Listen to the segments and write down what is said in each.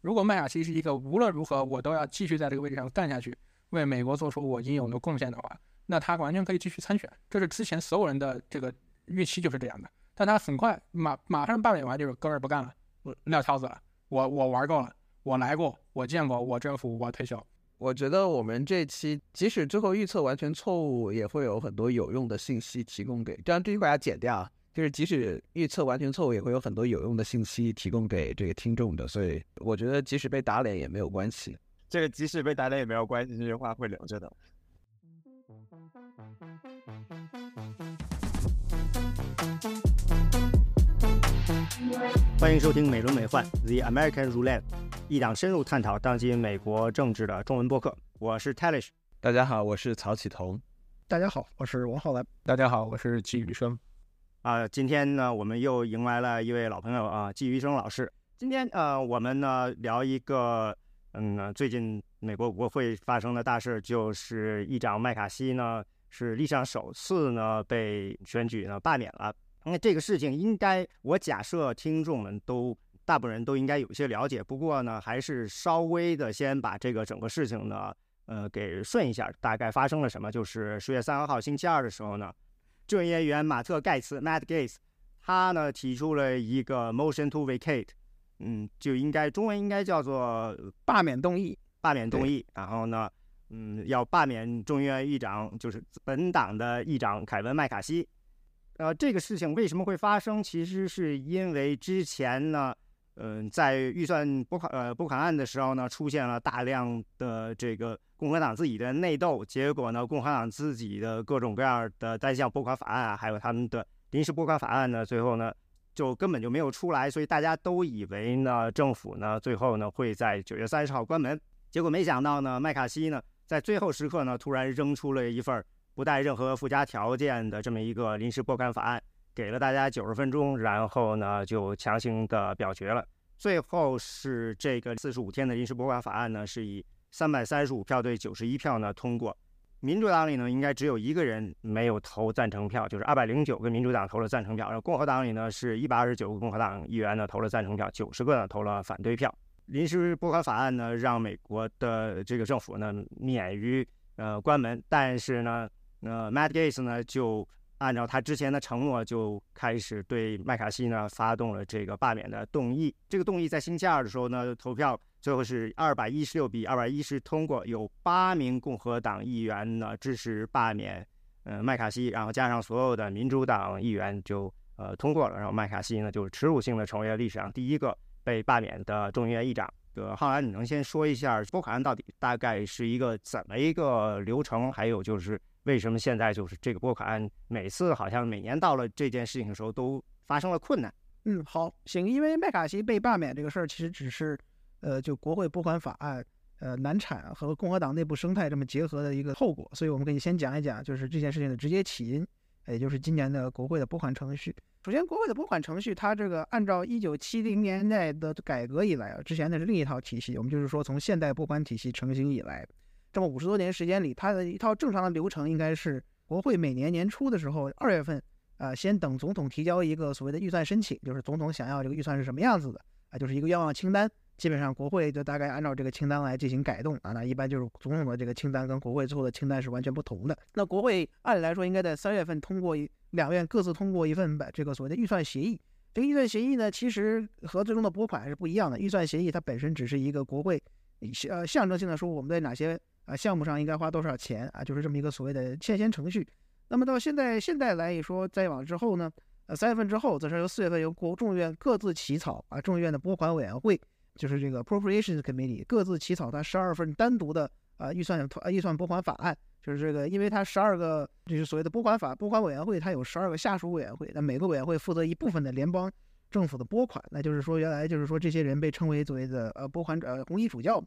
如果麦卡锡是一个无论如何我都要继续在这个位置上干下去，为美国做出我应有的贡献的话，那他完全可以继续参选。这是之前所有人的这个预期就是这样的。但他很快马马上罢免完就是哥们儿不干了，撂挑子了，我我玩够了，我来过，我见过，我政府我退休。我觉得我们这期即使最后预测完全错误，也会有很多有用的信息提供给。这样这句话要剪掉，就是即使预测完全错误，也会有很多有用的信息提供给这个听众的。所以我觉得即使被打脸也没有关系。这个即使被打脸也没有关系，这句话会留着的。欢迎收听《美轮美奂 The American Roulette》，一档深入探讨当今美国政治的中文播客。我是 Talish，大家好，我是曹启彤。大家好，我是王浩然。大家好，我是季宇生。啊，今天呢，我们又迎来了一位老朋友啊，季宇生老师。今天呃，我们呢聊一个嗯，最近美国国会发生的大事，就是议长麦卡锡呢是历史上首次呢被选举呢罢免了。那这个事情应该，我假设听众们都大部分人都应该有些了解。不过呢，还是稍微的先把这个整个事情呢，呃，给顺一下。大概发生了什么？就是十月三号星期二的时候呢，众议员马特盖茨 （Matt Gates） 他呢提出了一个 motion to vacate，嗯，就应该中文应该叫做罢免动议，罢免动议。然后呢，嗯，要罢免众议院议长，就是本党的议长凯文麦卡锡。呃，这个事情为什么会发生？其实是因为之前呢，嗯，在预算拨款呃拨款案的时候呢，出现了大量的这个共和党自己的内斗，结果呢，共和党自己的各种各样的单项拨款法案啊，还有他们的临时拨款法案呢，最后呢，就根本就没有出来，所以大家都以为呢，政府呢，最后呢，会在九月三十号关门。结果没想到呢，麦卡锡呢，在最后时刻呢，突然扔出了一份。不带任何附加条件的这么一个临时拨款法案，给了大家九十分钟，然后呢就强行的表决了。最后是这个四十五天的临时拨款法案呢，是以三百三十五票对九十一票呢通过。民主党里呢应该只有一个人没有投赞成票，就是二百零九个民主党投了赞成票。然后共和党里呢是一百二十九个共和党议员呢投了赞成票，九十个呢投了反对票。临时拨款法案呢让美国的这个政府呢免于呃关门，但是呢。那 Matt Gaetz 呢，就按照他之前的承诺，就开始对麦卡锡呢发动了这个罢免的动议。这个动议在星期二的时候呢，投票最后是二百一十六比二百一十通过，有八名共和党议员呢支持罢免，呃麦卡锡，然后加上所有的民主党议员就呃通过了，然后麦卡锡呢就是耻辱性的成为了历史上第一个被罢免的众议院议长。呃，浩然，你能先说一下拨款案到底大概是一个怎么一个流程？还有就是。为什么现在就是这个拨款案，每次好像每年到了这件事情的时候都发生了困难？嗯，好，行，因为麦卡锡被罢免这个事儿，其实只是，呃，就国会拨款法案，呃，难产和共和党内部生态这么结合的一个后果。所以我们给你先讲一讲，就是这件事情的直接起因，也就是今年的国会的拨款程序。首先，国会的拨款程序，它这个按照一九七零年代的改革以来啊，之前那是另一套体系，我们就是说从现代拨款体系成型以来。这么五十多年时间里，它的一套正常的流程应该是国会每年年初的时候，二月份，啊，先等总统提交一个所谓的预算申请，就是总统想要这个预算是什么样子的，啊，就是一个愿望清单。基本上国会就大概按照这个清单来进行改动啊。那一般就是总统的这个清单跟国会最后的清单是完全不同的。那国会按理来说应该在三月份通过一两院各自通过一份这个所谓的预算协议。这个预算协议呢，其实和最终的拨款还是不一样的。预算协议它本身只是一个国会，呃，象征性的说我们在哪些。啊，项目上应该花多少钱啊？就是这么一个所谓的欠先程序。那么到现在现在来一说，再往之后呢，呃，三月份之后，则是由四月份由国众院各自起草啊，众议院的拨款委员会，就是这个 Appropriations Committee 各自起草它十二份单独的啊预算预算拨款法案。就是这个，因为它十二个就是所谓的拨款法拨款委员会，它有十二个下属委员会，那每个委员会负责一部分的联邦政府的拨款。那就是说，原来就是说这些人被称为所谓的呃拨款呃红衣主教。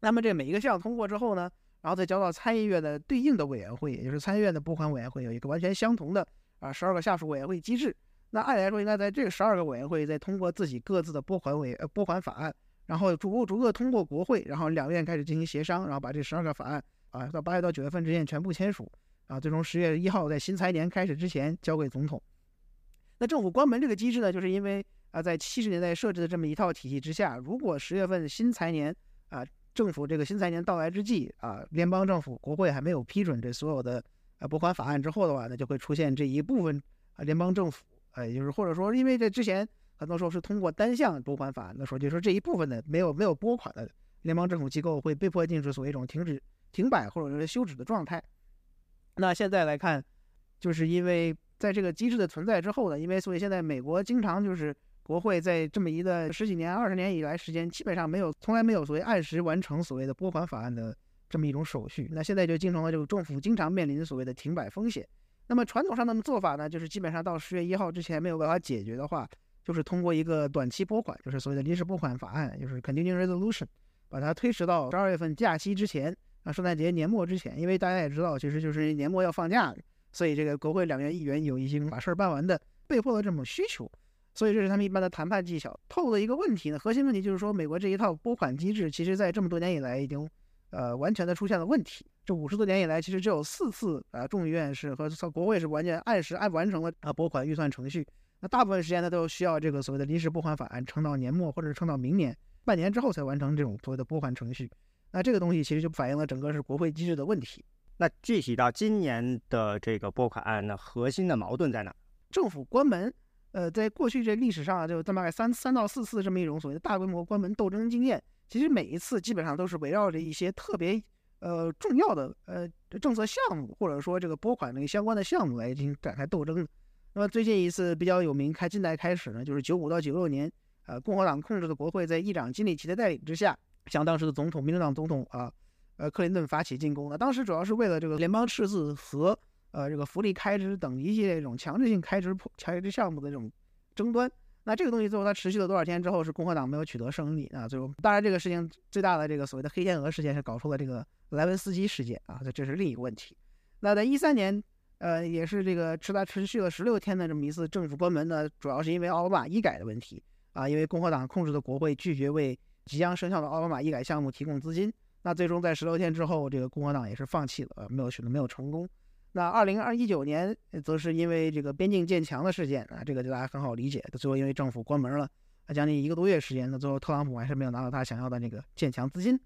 那么这每一个项通过之后呢，然后再交到参议院的对应的委员会，也就是参议院的拨款委员会，有一个完全相同的啊十二个下属委员会机制。那按理来说，应该在这十二个委员会再通过自己各自的拨款委呃拨款法案，然后逐步逐个通过国会，然后两院开始进行协商，然后把这十二个法案啊到八月到九月份之间全部签署，啊最终十月一号在新财年开始之前交给总统。那政府关门这个机制呢，就是因为。啊，在七十年代设置的这么一套体系之下，如果十月份新财年啊，政府这个新财年到来之际啊，联邦政府国会还没有批准这所有的呃拨款法案之后的话，那就会出现这一部分啊联邦政府，呃，就是或者说，因为这之前很多时候是通过单项拨款法案的时候，就说这一部分的没有没有拨款的联邦政府机构会被迫进入所谓一种停止、停摆或者是休止的状态。那现在来看，就是因为在这个机制的存在之后呢，因为所以现在美国经常就是国会在这么一个十几年、二十年以来时间，基本上没有从来没有所谓按时完成所谓的拨款法案的这么一种手续。那现在就形成了这个政府经常面临所谓的停摆风险。那么传统上的做法呢，就是基本上到十月一号之前没有办法解决的话，就是通过一个短期拨款，就是所谓的临时拨款法案，就是 Continuing Resolution，把它推迟到十二月份假期之前。啊，圣诞节年末之前，因为大家也知道，其实就是年末要放假，所以这个国会两院议员有一些把事儿办完的被迫的这种需求，所以这是他们一般的谈判技巧。透露的一个问题呢，核心问题就是说，美国这一套拨款机制，其实在这么多年以来已经呃完全的出现了问题。这五十多年以来，其实只有四次啊，众议院是和国会是完全按时按完成了啊拨款预算程序。那大部分时间呢，都需要这个所谓的临时拨款法案撑到年末，或者是撑到明年半年之后才完成这种所谓的拨款程序。那这个东西其实就反映了整个是国会机制的问题。那具体到今年的这个拨款案，那核心的矛盾在哪？政府关门，呃，在过去这历史上就大概三三到四次这么一种所谓的大规模关门斗争经验，其实每一次基本上都是围绕着一些特别呃重要的呃政策项目，或者说这个拨款那个相关的项目来进行展开斗争。那么最近一次比较有名，开近代开始呢，就是九五到九六年，呃，共和党控制的国会在议长金里奇的带领之下。向当时的总统，民主党总统啊，呃，克林顿发起进攻那。当时主要是为了这个联邦赤字和呃这个福利开支等一系列这种强制性开支开支项目的这种争端。那这个东西最后它持续了多少天之后，是共和党没有取得胜利啊。最后，当然这个事情最大的这个所谓的黑天鹅事件是搞出了这个莱文斯基事件啊，这这是另一个问题。那在一三年，呃，也是这个持它持续了十六天的这么一次政府关门呢，主要是因为奥巴马医改的问题啊，因为共和党控制的国会拒绝为即将生效的奥巴马医改项目提供资金，那最终在十六天之后，这个共和党也是放弃了，呃没有取得，没有成功。那二零二一九年，则是因为这个边境建墙的事件啊，这个就大家很好理解。最后因为政府关门了，啊，将近一个多月时间，那最后特朗普还是没有拿到他想要的那个建墙资金。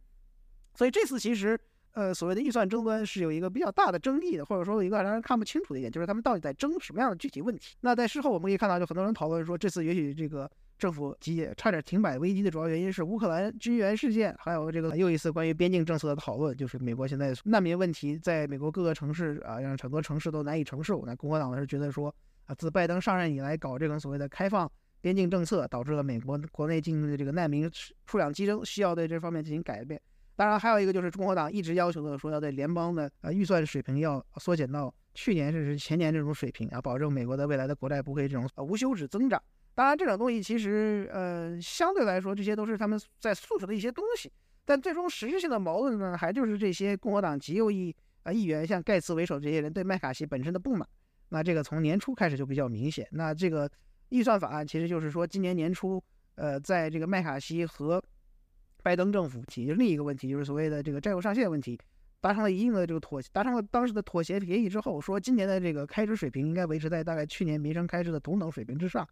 所以这次其实，呃，所谓的预算争端是有一个比较大的争议的，或者说一个让人看不清楚的一点，就是他们到底在争什么样的具体问题。那在事后我们可以看到，就很多人讨论说，这次也许这个。政府急差点停摆危机的主要原因是乌克兰军援事件，还有这个又一次关于边境政策的讨论，就是美国现在难民问题在美国各个城市啊，让很多城市都难以承受。那共和党呢是觉得说啊，自拜登上任以来搞这个所谓的开放边境政策，导致了美国国内境的这个难民数量激增，需要对这方面进行改变。当然，还有一个就是共和党一直要求的说要对联邦的呃预算水平要缩减到去年甚至前年这种水平啊，保证美国的未来的国债不会这种无休止增长。当然，这种东西其实，呃，相对来说，这些都是他们在诉求的一些东西。但最终实质性的矛盾呢，还就是这些共和党极右翼啊议员，像盖茨为首这些人对麦卡锡本身的不满。那这个从年初开始就比较明显。那这个预算法案其实就是说，今年年初，呃，在这个麦卡锡和拜登政府解决另一个问题，就是所谓的这个债务上限问题，达成了一定的这个妥，达成了当时的妥协协议之后，说今年的这个开支水平应该维持在大概去年民生开支的同等水平之上。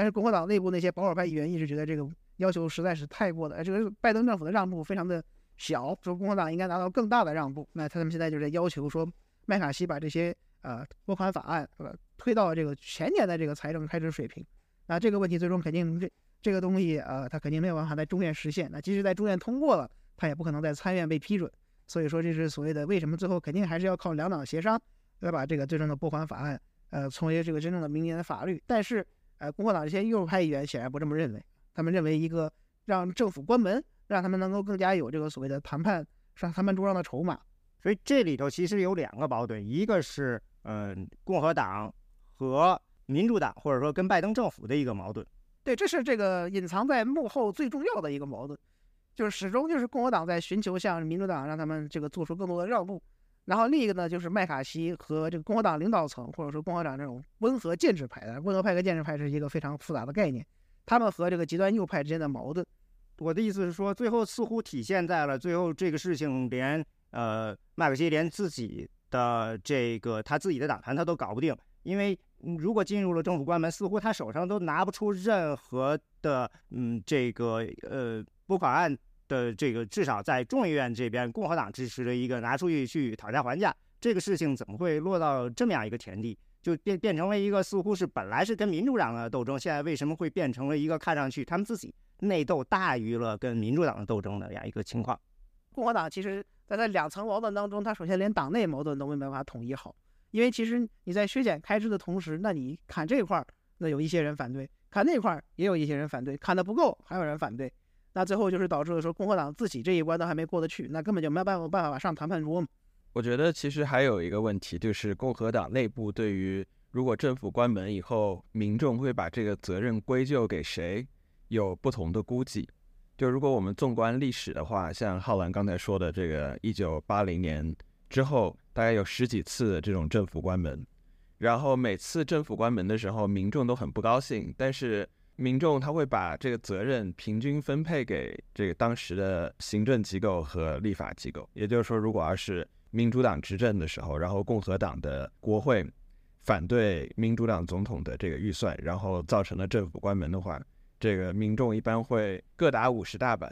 但是共和党内部那些保守派议员一直觉得这个要求实在是太过的，这个拜登政府的让步非常的小，说共和党应该拿到更大的让步。那他们现在就在要求说，麦卡锡把这些呃拨款法案呃推到这个前年的这个财政开支水平。那这个问题最终肯定这这个东西呃他肯定没有办法在中院实现。那即使在中院通过了，他也不可能在参院被批准。所以说这是所谓的为什么最后肯定还是要靠两党协商，来把这个最终的拨款法案呃成为这个真正的明年的法律。但是。呃，共和党这些右派议员显然不这么认为，他们认为一个让政府关门，让他们能够更加有这个所谓的谈判上谈判桌上的筹码。所以这里头其实有两个矛盾，一个是嗯共和党和民主党，或者说跟拜登政府的一个矛盾。对，这是这个隐藏在幕后最重要的一个矛盾，就是始终就是共和党在寻求向民主党让他们这个做出更多的让步。然后另一个呢，就是麦卡锡和这个共和党领导层，或者说共和党这种温和建制派的温和派和建制派是一个非常复杂的概念，他们和这个极端右派之间的矛盾。我的意思是说，最后似乎体现在了最后这个事情，连呃麦卡锡连自己的这个他自己的党团他都搞不定，因为如果进入了政府关门，似乎他手上都拿不出任何的嗯这个呃拨款案的这个，至少在众议院这边共和党支持的一个拿出去去讨价还价，这个事情怎么会落到这么样一个田地？就变变成了一个似乎是本来是跟民主党的斗争，现在为什么会变成了一个看上去他们自己内斗大于了跟民主党的斗争的这样一个情况？共和党其实在在两层矛盾当中，他首先连党内矛盾都没办法统一好，因为其实你在削减开支的同时，那你砍这块儿，那有一些人反对；砍那块儿也有一些人反对，砍的不够还有人反对，那最后就是导致了说共和党自己这一关都还没过得去，那根本就没有办法办法上谈判桌嘛。我觉得其实还有一个问题，就是共和党内部对于如果政府关门以后，民众会把这个责任归咎给谁，有不同的估计。就如果我们纵观历史的话，像浩然刚才说的这个一九八零年之后，大概有十几次这种政府关门，然后每次政府关门的时候，民众都很不高兴，但是民众他会把这个责任平均分配给这个当时的行政机构和立法机构。也就是说，如果要是民主党执政的时候，然后共和党的国会反对民主党总统的这个预算，然后造成了政府关门的话，这个民众一般会各打五十大板。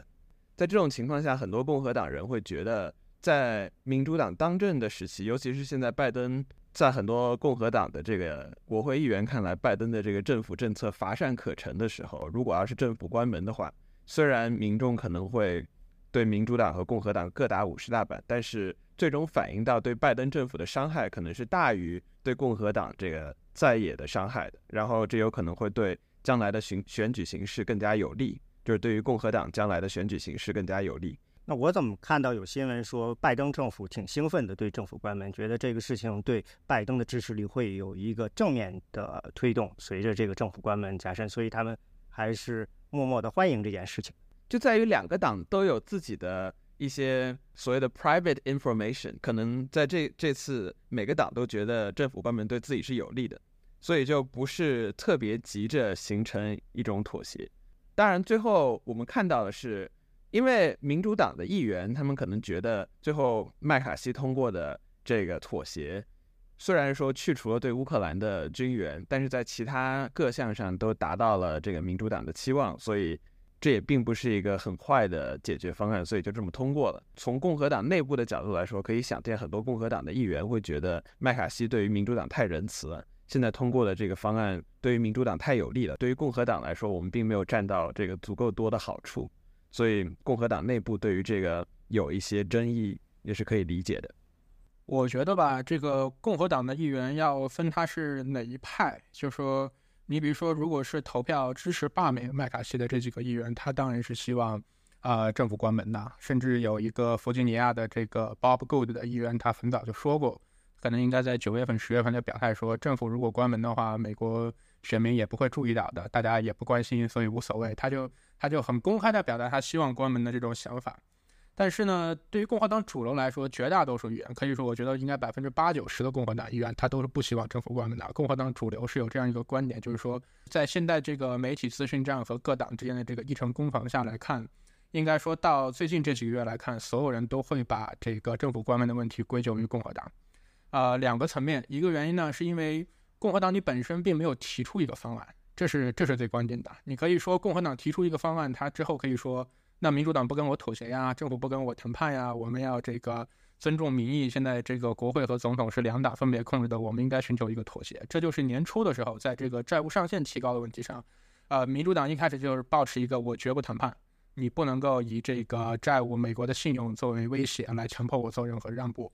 在这种情况下，很多共和党人会觉得，在民主党当政的时期，尤其是现在拜登，在很多共和党的这个国会议员看来，拜登的这个政府政策乏善可陈的时候，如果要是政府关门的话，虽然民众可能会对民主党和共和党各打五十大板，但是最终反映到对拜登政府的伤害可能是大于对共和党这个在野的伤害的，然后这有可能会对将来的选选举形势更加有利，就是对于共和党将来的选举形势更加有利。那我怎么看到有新闻说拜登政府挺兴奋的对政府关门，觉得这个事情对拜登的支持率会有一个正面的推动，随着这个政府关门加深，所以他们还是默默的欢迎这件事情。就在于两个党都有自己的一些所谓的 private information，可能在这这次每个党都觉得政府关门对自己是有利的，所以就不是特别急着形成一种妥协。当然，最后我们看到的是，因为民主党的议员他们可能觉得最后麦卡锡通过的这个妥协，虽然说去除了对乌克兰的军援，但是在其他各项上都达到了这个民主党的期望，所以。这也并不是一个很坏的解决方案，所以就这么通过了。从共和党内部的角度来说，可以想见很多共和党的议员会觉得麦卡锡对于民主党太仁慈了，现在通过的这个方案对于民主党太有利了。对于共和党来说，我们并没有占到这个足够多的好处，所以共和党内部对于这个有一些争议也是可以理解的。我觉得吧，这个共和党的议员要分他是哪一派，就说。你比如说，如果是投票支持罢免麦卡锡的这几个议员，他当然是希望，啊，政府关门的。甚至有一个弗吉尼亚的这个 Bob Good 的议员，他很早就说过，可能应该在九月份、十月份就表态说，政府如果关门的话，美国选民也不会注意到的，大家也不关心，所以无所谓。他就他就很公开的表达他希望关门的这种想法。但是呢，对于共和党主流来说，绝大多数议员可以说，我觉得应该百分之八九十的共和党议员，他都是不希望政府关门的。共和党主流是有这样一个观点，就是说，在现在这个媒体资讯战和各党之间的这个议程攻防下来看，应该说到最近这几个月来看，所有人都会把这个政府关门的问题归咎于共和党。啊，两个层面，一个原因呢，是因为共和党你本身并没有提出一个方案，这是这是最关键的。你可以说共和党提出一个方案，他之后可以说。那民主党不跟我妥协呀，政府不跟我谈判呀，我们要这个尊重民意。现在这个国会和总统是两党分别控制的，我们应该寻求一个妥协。这就是年初的时候，在这个债务上限提高的问题上，呃，民主党一开始就是保持一个我绝不谈判，你不能够以这个债务、美国的信用作为威胁来强迫我做任何让步。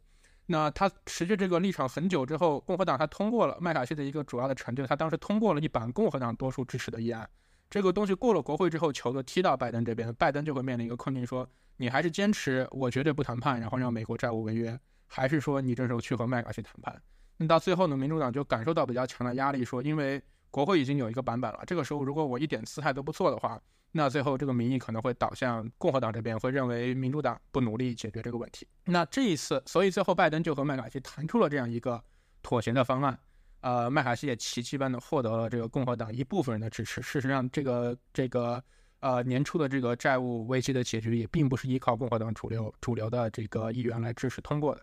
那他持续这个立场很久之后，共和党他通过了麦卡锡的一个主要的成就，他当时通过了一版共和党多数支持的议案。这个东西过了国会之后，球就踢到拜登这边，拜登就会面临一个困境：说你还是坚持我绝对不谈判，然后让美国债务违约，还是说你这时候去和麦卡锡谈判？那到最后呢，民主党就感受到比较强的压力，说因为国会已经有一个版本了，这个时候如果我一点姿态都不做的话，那最后这个民意可能会导向共和党这边，会认为民主党不努力解决这个问题。那这一次，所以最后拜登就和麦卡锡谈出了这样一个妥协的方案。呃，麦卡锡也奇迹般的获得了这个共和党一部分人的支持。事实上，这个这个呃年初的这个债务危机的解决也并不是依靠共和党主流主流的这个议员来支持通过的。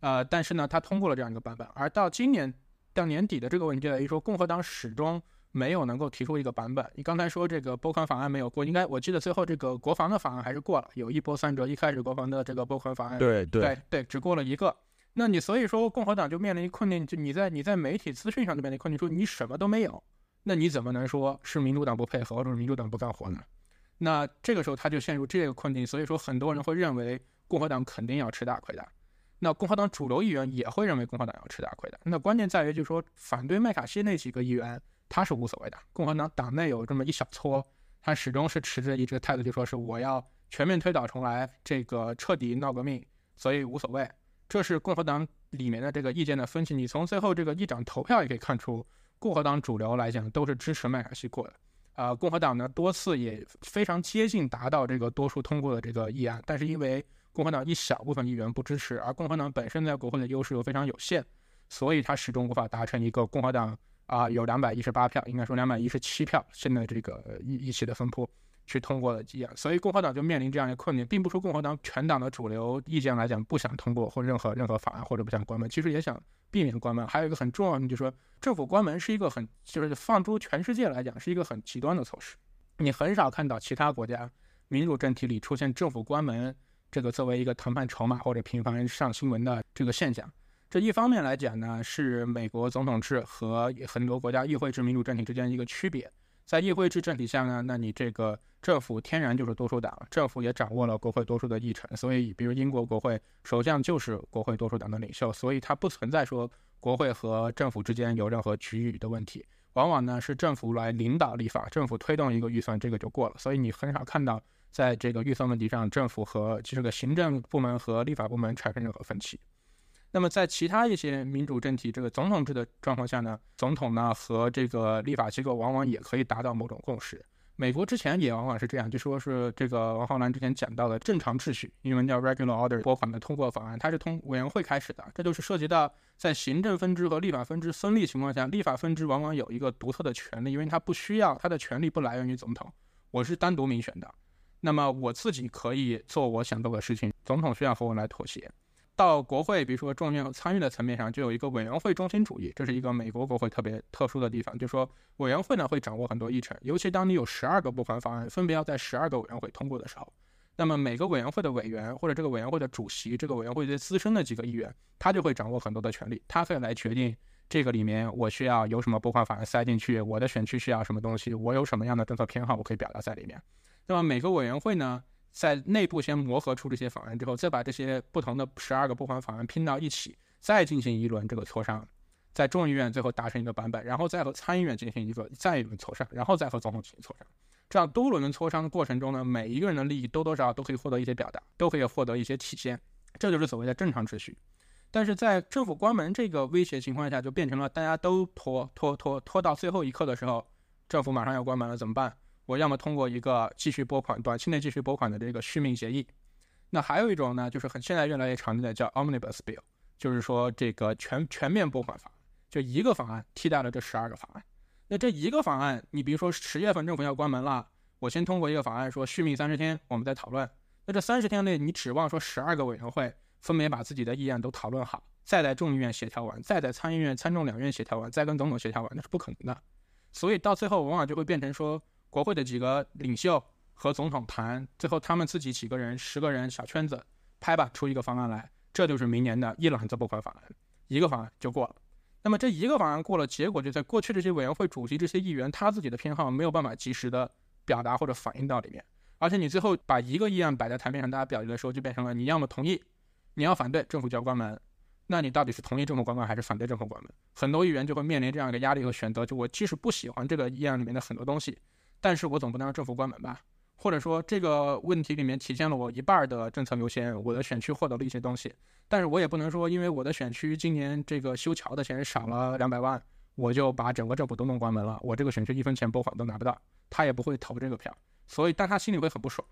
呃，但是呢，他通过了这样一个版本。而到今年到年底的这个问题就在于说，共和党始终没有能够提出一个版本。你刚才说这个拨款法案没有过，应该我记得最后这个国防的法案还是过了，有一波三折。一开始国防的这个拨款法案，对对对，只过了一个。那你所以说共和党就面临困境，就你在你在媒体资讯上就面临困境，说你什么都没有，那你怎么能说是民主党不配合，或者是民主党不干活呢？那这个时候他就陷入这个困境，所以说很多人会认为共和党肯定要吃大亏的。那共和党主流议员也会认为共和党要吃大亏的。那关键在于就是说反对麦卡锡那几个议员他是无所谓的，共和党党内有这么一小撮，他始终是持着一个态度，就说是我要全面推倒重来，这个彻底闹革命，所以无所谓。这是共和党里面的这个意见的分歧。你从最后这个议长投票也可以看出，共和党主流来讲都是支持麦卡锡过的。啊，共和党呢多次也非常接近达到这个多数通过的这个议案，但是因为共和党一小部分议员不支持，而共和党本身在国会的优势又非常有限，所以他始终无法达成一个共和党啊有两百一十八票，应该说两百一十七票现在这个议议席的分布。去通过的议案，所以共和党就面临这样一个困境，并不说共和党全党的主流意见来讲不想通过或任何任何法案或者不想关门，其实也想避免关门。还有一个很重要的，就是说政府关门是一个很就是放诸全世界来讲是一个很极端的措施，你很少看到其他国家民主政体里出现政府关门这个作为一个谈判筹码或者频繁上新闻的这个现象。这一方面来讲呢，是美国总统制和很多国家议会制民主政体之间一个区别。在议会制政体下呢，那你这个政府天然就是多数党，政府也掌握了国会多数的议程，所以比如英国国会首相就是国会多数党的领袖，所以它不存在说国会和政府之间有任何局域的问题，往往呢是政府来领导立法，政府推动一个预算，这个就过了，所以你很少看到在这个预算问题上，政府和这个行政部门和立法部门产生任何分歧。那么在其他一些民主政体，这个总统制的状况下呢，总统呢和这个立法机构往往也可以达到某种共识。美国之前也往往是这样，就说是这个王浩南之前讲到的正常秩序，英文叫 regular order，拨款的通过法案，它是通委员会开始的，这就是涉及到在行政分支和立法分支分立情况下，立法分支往往有一个独特的权利，因为它不需要，它的权利不来源于总统，我是单独民选的，那么我自己可以做我想做的事情，总统需要和我来妥协。到国会，比如说众议院参议的层面上，就有一个委员会中心主义，这是一个美国国会特别特殊的地方，就是说委员会呢会掌握很多议程，尤其当你有十二个拨款法案分别要在十二个委员会通过的时候，那么每个委员会的委员或者这个委员会的主席，这个委员会最资深的几个议员，他就会掌握很多的权利，他可以来决定这个里面我需要有什么拨款法案塞进去，我的选区需要什么东西，我有什么样的政策偏好，我可以表达在里面。那么每个委员会呢？在内部先磨合出这些法案之后，再把这些不同的十二个拨款法案拼到一起，再进行一轮这个磋商，在众议院最后达成一个版本，然后再和参议院进行一个再一轮磋商，然后再和总统进行磋商。这样多轮的磋商的过程中呢，每一个人的利益多多少少都可以获得一些表达，都可以获得一些体现，这就是所谓的正常秩序。但是在政府关门这个威胁情况下，就变成了大家都拖拖拖拖到最后一刻的时候，政府马上要关门了，怎么办？我要么通过一个继续拨款、短期内继续拨款的这个续命协议，那还有一种呢，就是很现在越来越常见的叫 Omnibus Bill，就是说这个全全面拨款法，就一个法案替代了这十二个法案。那这一个法案，你比如说十月份政府要关门了，我先通过一个法案说续命三十天，我们再讨论。那这三十天内，你指望说十二个委员会分别把自己的议案都讨论好，再在众议院协调完，再在参议院、参众两院协调完，再跟总统协调完，那是不可能的。所以到最后，往往就会变成说。国会的几个领袖和总统谈，最后他们自己几个人、十个人小圈子拍吧，出一个方案来，这就是明年的一揽子拨款法案，一个法案就过了。那么这一个法案过了，结果就在过去这些委员会主席、这些议员他自己的偏好没有办法及时的表达或者反映到里面，而且你最后把一个议案摆在台面上，大家表决的时候就变成了你要么同意，你要反对，政府就要关门。那你到底是同意政府关门还是反对政府关门？很多议员就会面临这样一个压力和选择，就我即使不喜欢这个议案里面的很多东西。但是我总不能让政府关门吧？或者说这个问题里面体现了我一半的政策优先，我的选区获得了一些东西，但是我也不能说因为我的选区今年这个修桥的钱少了两百万，我就把整个政府都弄关门了，我这个选区一分钱拨款都拿不到，他也不会投这个票，所以但他心里会很不爽。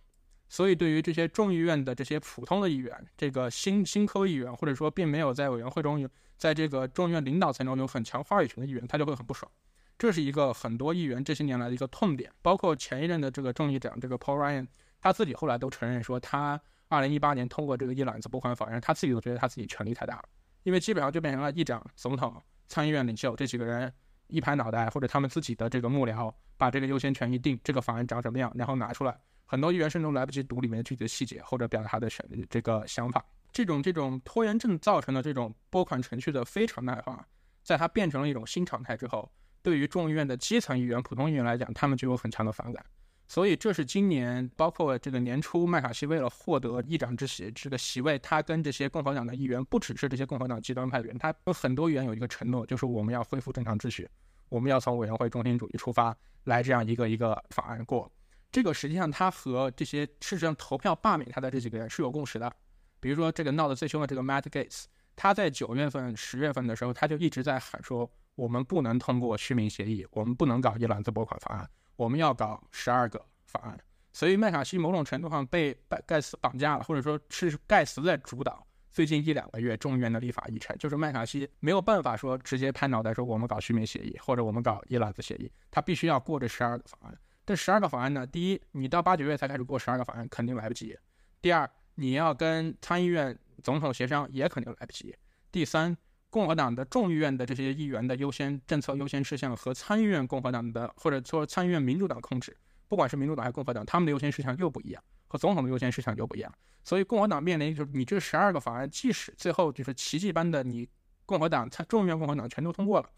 所以对于这些众议院的这些普通的议员，这个新新科议员，或者说并没有在委员会中有在这个众议院领导层中有很强话语权的议员，他就会很不爽。这是一个很多议员这些年来的一个痛点，包括前一任的这个众议长这个 Paul Ryan，他自己后来都承认说，他二零一八年通过这个一揽子拨款法案，他自己都觉得他自己权力太大了，因为基本上就变成了议长、总统参议院领袖这几个人一拍脑袋，或者他们自己的这个幕僚把这个优先权一定，这个法案长什么样，然后拿出来，很多议员甚至都来不及读里面具体的细节或者表达他的选这个想法。这种这种拖延症造成的这种拨款程序的非常态化，在它变成了一种新常态之后，对于众议院的基层议员、普通议员来讲，他们就有很强的反感。所以，这是今年包括这个年初，麦卡锡为了获得议长之席这个席位，他跟这些共和党的议员，不只是这些共和党极端派的人，他跟很多议员有一个承诺，就是我们要恢复正常秩序，我们要从委员会中心主义出发，来这样一个一个法案过。这个实际上他和这些事实上投票罢免他的这几个人是有共识的。比如说，这个闹得最凶的这个 Matt Gates，他在九月份、十月份的时候，他就一直在喊说，我们不能通过虚名协议，我们不能搞一揽子拨款法案。我们要搞十二个法案，所以麦卡锡某种程度上被盖盖茨绑架了，或者说是盖茨在主导最近一两个月众议院的立法议程，就是麦卡锡没有办法说直接拍脑袋说我们搞虚名协议或者我们搞一揽子协议，他必须要过这十二个法案。这十二个法案呢，第一，你到八九月才开始过十二个法案，肯定来不及；第二，你要跟参议院总统协商，也肯定来不及；第三。共和党的众议院的这些议员的优先政策优先事项和参议院共和党的或者说参议院民主党控制，不管是民主党还是共和党，他们的优先事项又不一样，和总统的优先事项又不一样。所以共和党面临就是你这十二个法案，即使最后就是奇迹般的你共和党参众议院共和党全都通过了，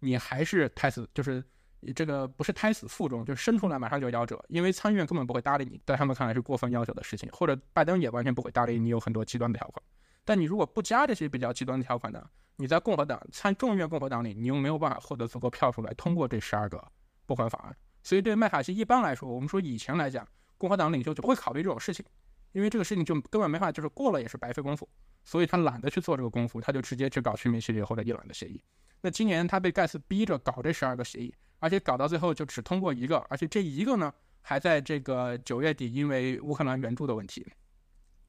你还是胎死就是这个不是胎死腹中，就是生出来马上就夭折，因为参议院根本不会搭理你，在他们看来是过分要求的事情，或者拜登也完全不会搭理你有很多极端的条款。但你如果不加这些比较极端的条款呢？你在共和党参众议院共和党里，你又没有办法获得足够票数来通过这十二个拨款法案。所以对麦卡锡一般来说，我们说以前来讲，共和党领袖就不会考虑这种事情，因为这个事情就根本没法，就是过了也是白费功夫，所以他懒得去做这个功夫，他就直接去搞全民协议或者伊朗的协议。那今年他被盖茨逼着搞这十二个协议，而且搞到最后就只通过一个，而且这一个呢还在这个九月底因为乌克兰援助的问题，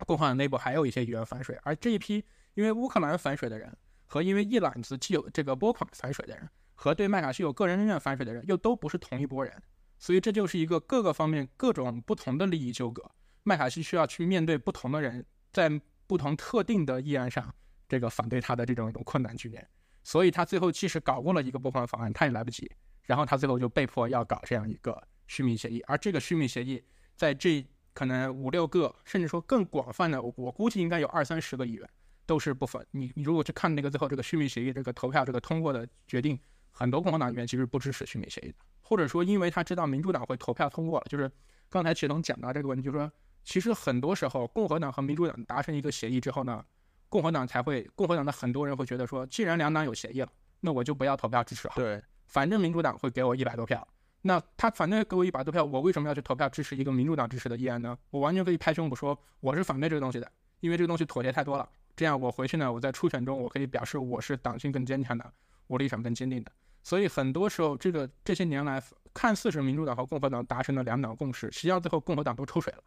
共和党内部还有一些议员反水，而这一批因为乌克兰反水的人。和因为一揽子既有这个拨款反水的人，和对麦卡锡有个人恩怨反水的人，又都不是同一拨人，所以这就是一个各个方面各种不同的利益纠葛。麦卡锡需要去面对不同的人，在不同特定的议案上，这个反对他的这种一种困难局面。所以他最后即使搞过了一个拨款法案，他也来不及。然后他最后就被迫要搞这样一个虚名协议，而这个虚名协议在这可能五六个，甚至说更广泛的，我估计应该有二三十个议员。都是不分你，你如果去看那个最后这个续命协议这个投票这个通过的决定，很多共和党议员其实不支持续命协议的，或者说因为他知道民主党会投票通过了，就是刚才启东讲到这个问题，就是说其实很多时候共和党和民主党达成一个协议之后呢，共和党才会共和党的很多人会觉得说，既然两党有协议了，那我就不要投票支持好，对，反正民主党会给我一百多票，那他反正给我一百多票，我为什么要去投票支持一个民主党支持的议案呢？我完全可以拍胸脯说我是反对这个东西的，因为这个东西妥协太多了。这样我回去呢，我在初选中我可以表示我是党性更坚强的，我立场更坚定的。所以很多时候，这个这些年来看似是民主党和共和党达成了两党共识，实际上最后共和党都抽水了。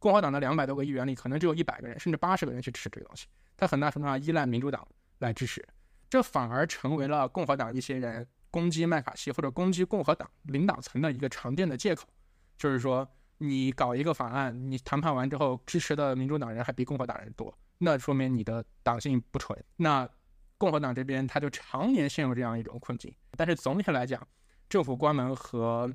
共和党的两百多个议员里，可能只有一百个人甚至八十个人去支持这个东西，他很大程度上依赖民主党来支持，这反而成为了共和党一些人攻击麦卡锡或者攻击共和党领导层的一个常见的借口，就是说你搞一个法案，你谈判完之后支持的民主党人还比共和党人多。那说明你的党性不纯。那共和党这边他就常年陷入这样一种困境。但是总体来讲，政府关门和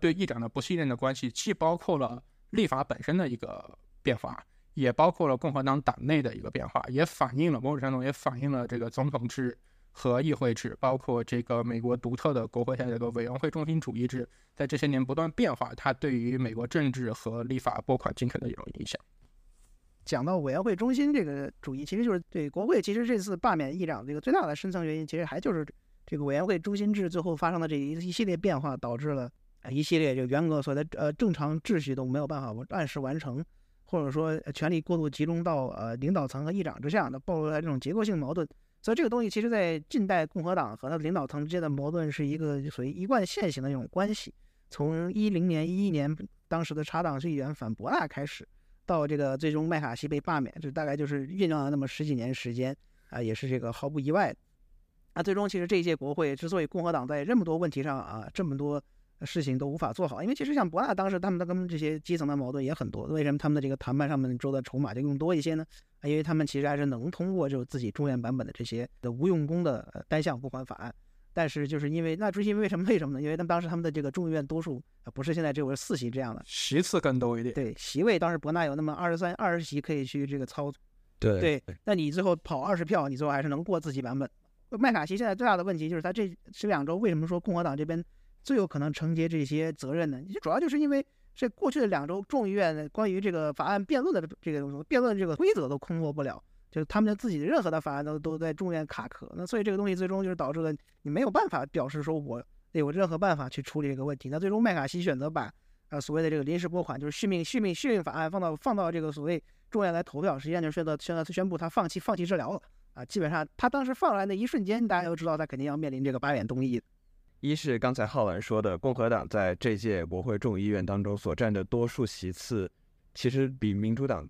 对议长的不信任的关系，既包括了立法本身的一个变化，也包括了共和党党内的一个变化，也反映了某种程度也反映了这个总统制和议会制，包括这个美国独特的国会下这个委员会中心主义制，在这些年不断变化，它对于美国政治和立法拨款进程的一种影响。讲到委员会中心这个主义，其实就是对国会。其实这次罢免议长这个最大的深层原因，其实还就是这个委员会中心制最后发生的这一一系列变化，导致了一系列就原格所在呃正常秩序都没有办法按时完成，或者说权力过度集中到呃领导层和议长之下，那暴露在这种结构性矛盾。所以这个东西其实在近代共和党和它的领导层之间的矛盾是一个属于一贯线型的这种关系。从一零年、一一年当时的查党是议员反博纳开始。到这个最终麦卡锡被罢免，这大概就是酝酿了那么十几年时间啊，也是这个毫不意外。那最终其实这一届国会之所以共和党在这么多问题上啊这么多事情都无法做好，因为其实像博纳当时他们的跟这些基层的矛盾也很多。为什么他们的这个谈判上面州的筹码就更多一些呢？啊，因为他们其实还是能通过就是自己众院版本的这些的无用功的呃单项不还法案。但是就是因为那至于因为什么为什么呢？因为他们当时他们的这个众议院多数啊不是现在只有四席这样的，席次更多一点。对席位当时伯纳有那么二十三二十席可以去这个操作。对对，那你最后跑二十票，你最后还是能过自己版本。麦卡锡现在最大的问题就是他这这两周为什么说共和党这边最有可能承接这些责任呢？主要就是因为这过去的两周众议院关于这个法案辩论的这个辩论这个规则都通过不了。就是他们的自己的任何的法案都都在众院卡壳，那所以这个东西最终就是导致了你没有办法表示说我有任何办法去处理这个问题。那最终麦卡锡选择把呃所谓的这个临时拨款，就是续命续命续命法案放到放到这个所谓众院来投票，实际上就是宣布宣布宣布他放弃放弃治疗了啊。基本上他当时放出来那一瞬间，大家都知道他肯定要面临这个八点东移。一是刚才浩然说的，共和党在这届国会众议院当中所占的多数席次，其实比民主党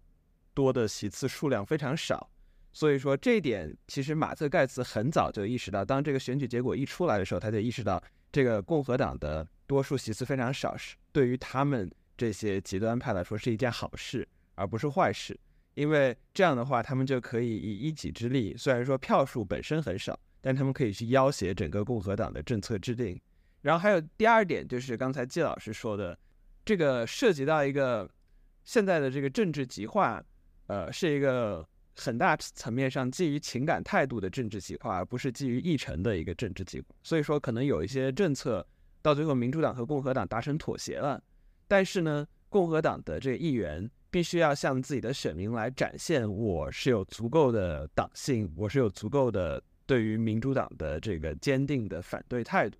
多的席次数量非常少。所以说这一点，其实马特盖茨很早就意识到，当这个选举结果一出来的时候，他就意识到这个共和党的多数席次非常少，是对于他们这些极端派来说是一件好事，而不是坏事。因为这样的话，他们就可以以一己之力，虽然说票数本身很少，但他们可以去要挟整个共和党的政策制定。然后还有第二点，就是刚才季老师说的，这个涉及到一个现在的这个政治极化，呃，是一个。很大层面上基于情感态度的政治极化，而不是基于议程的一个政治极化。所以说，可能有一些政策到最后，民主党和共和党达成妥协了，但是呢，共和党的这个议员必须要向自己的选民来展现，我是有足够的党性，我是有足够的对于民主党的这个坚定的反对态度。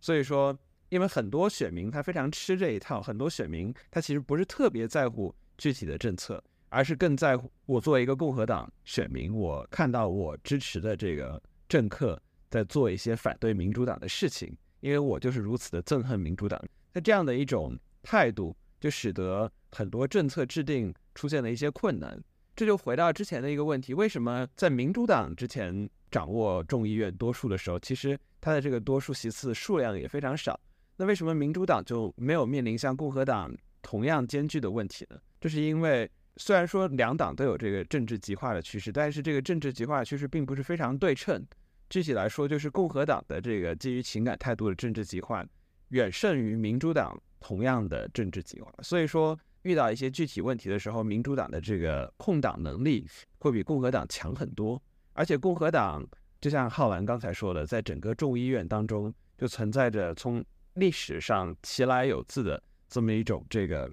所以说，因为很多选民他非常吃这一套，很多选民他其实不是特别在乎具体的政策。而是更在乎我作为一个共和党选民，我看到我支持的这个政客在做一些反对民主党的事情，因为我就是如此的憎恨民主党。那这样的一种态度，就使得很多政策制定出现了一些困难。这就回到之前的一个问题：为什么在民主党之前掌握众议院多数的时候，其实他的这个多数席次数量也非常少？那为什么民主党就没有面临像共和党同样艰巨的问题呢？这是因为。虽然说两党都有这个政治极化的趋势，但是这个政治极化趋势并不是非常对称。具体来说，就是共和党的这个基于情感态度的政治极化，远胜于民主党同样的政治极化。所以说，遇到一些具体问题的时候，民主党的这个控党能力会比共和党强很多。而且，共和党就像浩然刚才说的，在整个众议院当中，就存在着从历史上其来有自的这么一种这个。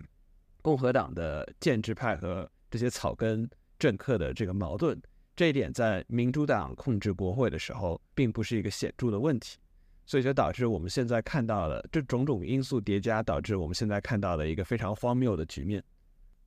共和党的建制派和这些草根政客的这个矛盾，这一点在民主党控制国会的时候，并不是一个显著的问题，所以就导致我们现在看到了这种种因素叠加，导致我们现在看到了一个非常荒谬的局面。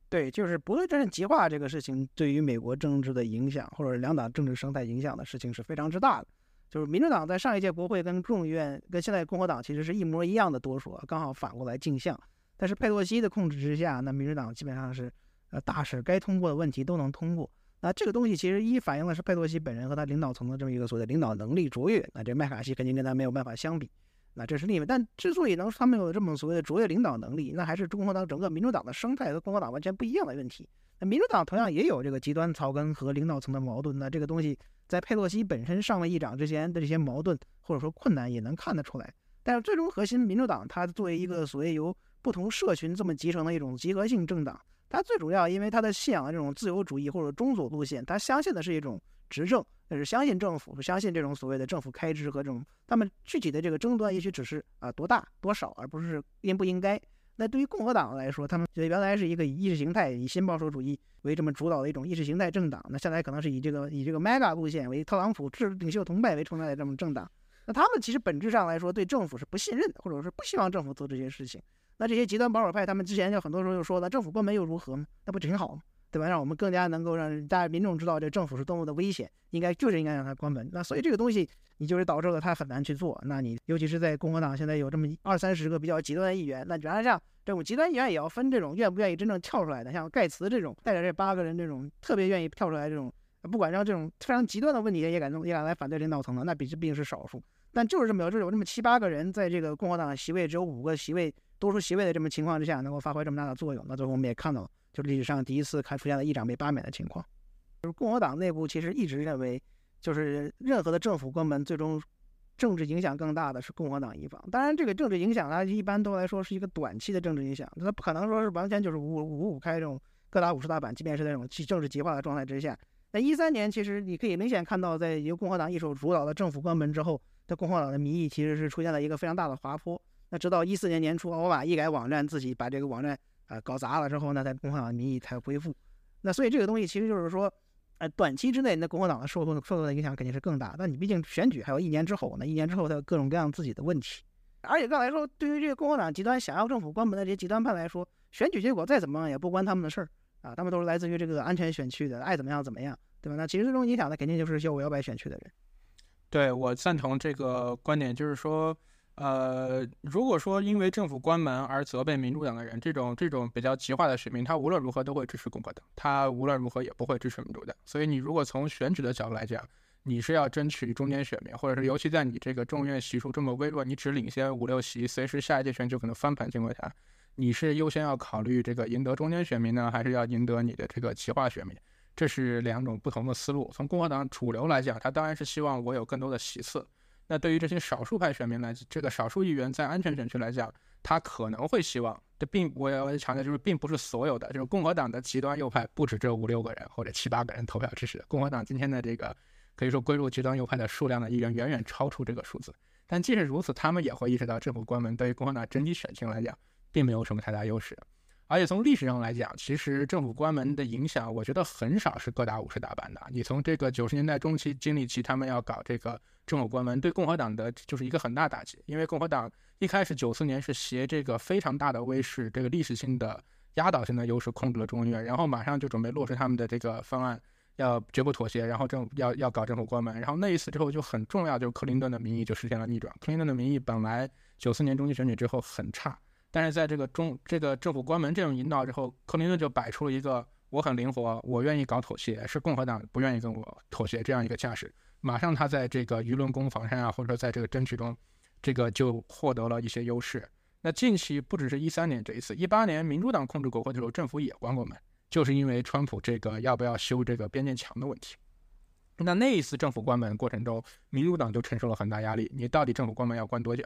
对，就是不对称极化这个事情对于美国政治的影响，或者两党政治生态影响的事情是非常之大的。就是民主党在上一届国会跟众议院跟现在共和党其实是一模一样的多数，刚好反过来镜像。但是佩洛西的控制之下，那民主党基本上是，呃，大事该通过的问题都能通过。那这个东西其实一反映的是佩洛西本人和他领导层的这么一个所谓领导能力卓越。那这麦卡锡肯定跟他没有办法相比。那这是另一但之所以能他们有这么所谓的卓越领导能力，那还是共和党整个民主党的生态和共和党完全不一样的问题。那民主党同样也有这个极端草根和领导层的矛盾。那这个东西在佩洛西本身上位议长之前的这些矛盾或者说困难也能看得出来。但是最终核心，民主党它作为一个所谓由不同社群这么集成的一种集合性政党，他最主要因为他的信仰的这种自由主义或者中左路线，他相信的是一种执政，那是相信政府，不相信这种所谓的政府开支和这种他们具体的这个争端，也许只是啊多大多少，而不是应不应该。那对于共和党来说，他们原来是一个以意识形态、以新保守主义为这么主导的一种意识形态政党，那现在可能是以这个以这个 mega 路线为特朗普治领袖同派为崇拜的这么政党。那他们其实本质上来说对政府是不信任的，或者说不希望政府做这些事情。那这些极端保守派，他们之前就很多时候就说了，政府关门又如何呢？那不挺好吗？对吧？让我们更加能够让大家民众知道这政府是多么的危险，应该就是应该让它关门。那所以这个东西，你就是导致了他很难去做。那你尤其是在共和党现在有这么二三十个比较极端的议员，那原来这样这种极端议员也要分这种愿不愿意真正跳出来的，像盖茨这种带着这八个人这种特别愿意跳出来这种，不管让这种非常极端的问题也敢弄也敢来反对领导层的，那比这毕竟是少数。但就是这么有，就有这么七八个人在这个共和党席位只有五个席位。多数席位的这么情况之下，能够发挥这么大的作用，那最后我们也看到了，就历史上第一次看出现了议长被罢免的情况。就是共和党内部其实一直认为，就是任何的政府关门，最终政治影响更大的是共和党一方。当然，这个政治影响它一般都来说是一个短期的政治影响，它不可能说是完全就是五五五五开这种各打五十大板，即便是那种政治极化的状态之下。那一三年，其实你可以明显看到，在由共和党一手主导的政府关门之后，在共和党的民意其实是出现了一个非常大的滑坡。那直到一四年年初，奥巴马一改网站，自己把这个网站啊搞砸了之后呢，在共和党的民意才恢复。那所以这个东西其实就是说，呃，短期之内，那共和党的受受到的影响肯定是更大。但你毕竟选举还有一年之后，那一年之后它有各种各样自己的问题。而且刚才说，对于这个共和党极端想要政府关门的这些极端派来说，选举结果再怎么样也不关他们的事儿啊，他们都是来自于这个安全选区的，爱怎么样怎么样，对吧？那其实最终影响的肯定就是摇五摇百选区的人。对我赞同这个观点，就是说。呃，如果说因为政府关门而责备民主党的人，这种这种比较极化的选民，他无论如何都会支持共和党，他无论如何也不会支持民主党。所以你如果从选举的角度来讲，你是要争取中间选民，或者是尤其在你这个众院席数这么微弱，你只领先五六席，随时下一届选举可能翻盘情况下，你是优先要考虑这个赢得中间选民呢，还是要赢得你的这个极化选民？这是两种不同的思路。从共和党主流来讲，他当然是希望我有更多的席次。那对于这些少数派选民来，这个少数议员在安全选区来讲，他可能会希望，这并我要强调，就是并不是所有的，就是共和党的极端右派不止这五六个人或者七八个人投票支持。共和党今天的这个可以说归入极端右派的数量的议员远远超出这个数字。但即使如此，他们也会意识到政府关门对于共和党整体选情来讲，并没有什么太大优势。而且从历史上来讲，其实政府关门的影响，我觉得很少是各打五十大板的。你从这个九十年代中期经历起，他们要搞这个政府关门，对共和党的就是一个很大打击。因为共和党一开始九四年是携这个非常大的威势，这个历史性的压倒性的优势控制了众议院，然后马上就准备落实他们的这个方案，要绝不妥协，然后政要要搞政府关门。然后那一次之后就很重要，就是克林顿的民意就实现了逆转。克林顿的民意本来九四年中期选举之后很差。但是在这个中这个政府关门这种引导之后，克林顿就摆出了一个我很灵活，我愿意搞妥协，是共和党不愿意跟我妥协这样一个架势。马上他在这个舆论攻防上啊，或者说在这个争取中，这个就获得了一些优势。那近期不只是一三年这一次，一八年民主党控制国会的时候，政府也关过门，就是因为川普这个要不要修这个边界墙的问题。那那一次政府关门过程中，民主党就承受了很大压力。你到底政府关门要关多久？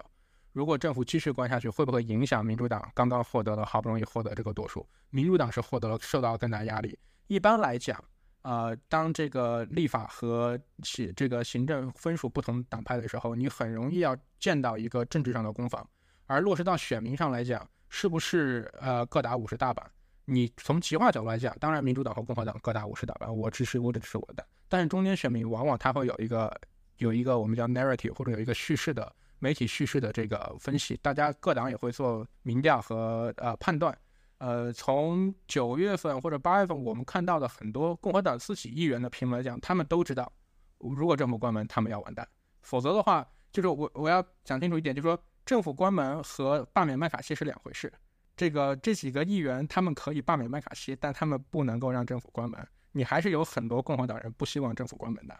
如果政府继续关下去，会不会影响民主党刚刚获得了好不容易获得这个多数？民主党是获得了受到更大压力。一般来讲，呃，当这个立法和行这个行政分属不同党派的时候，你很容易要见到一个政治上的攻防。而落实到选民上来讲，是不是呃各打五十大板？你从极化角度来讲，当然民主党和共和党各打五十大板，我支持我支持我的。但是中间选民往往他会有一个有一个我们叫 narrative 或者有一个叙事的。媒体叙事的这个分析，大家各党也会做民调和呃判断。呃，从九月份或者八月份，我们看到的很多共和党自己议员的评论来讲，他们都知道，如果政府关门，他们要完蛋。否则的话，就是我我要讲清楚一点，就是说政府关门和罢免麦卡锡是两回事。这个这几个议员他们可以罢免麦卡锡，但他们不能够让政府关门。你还是有很多共和党人不希望政府关门的。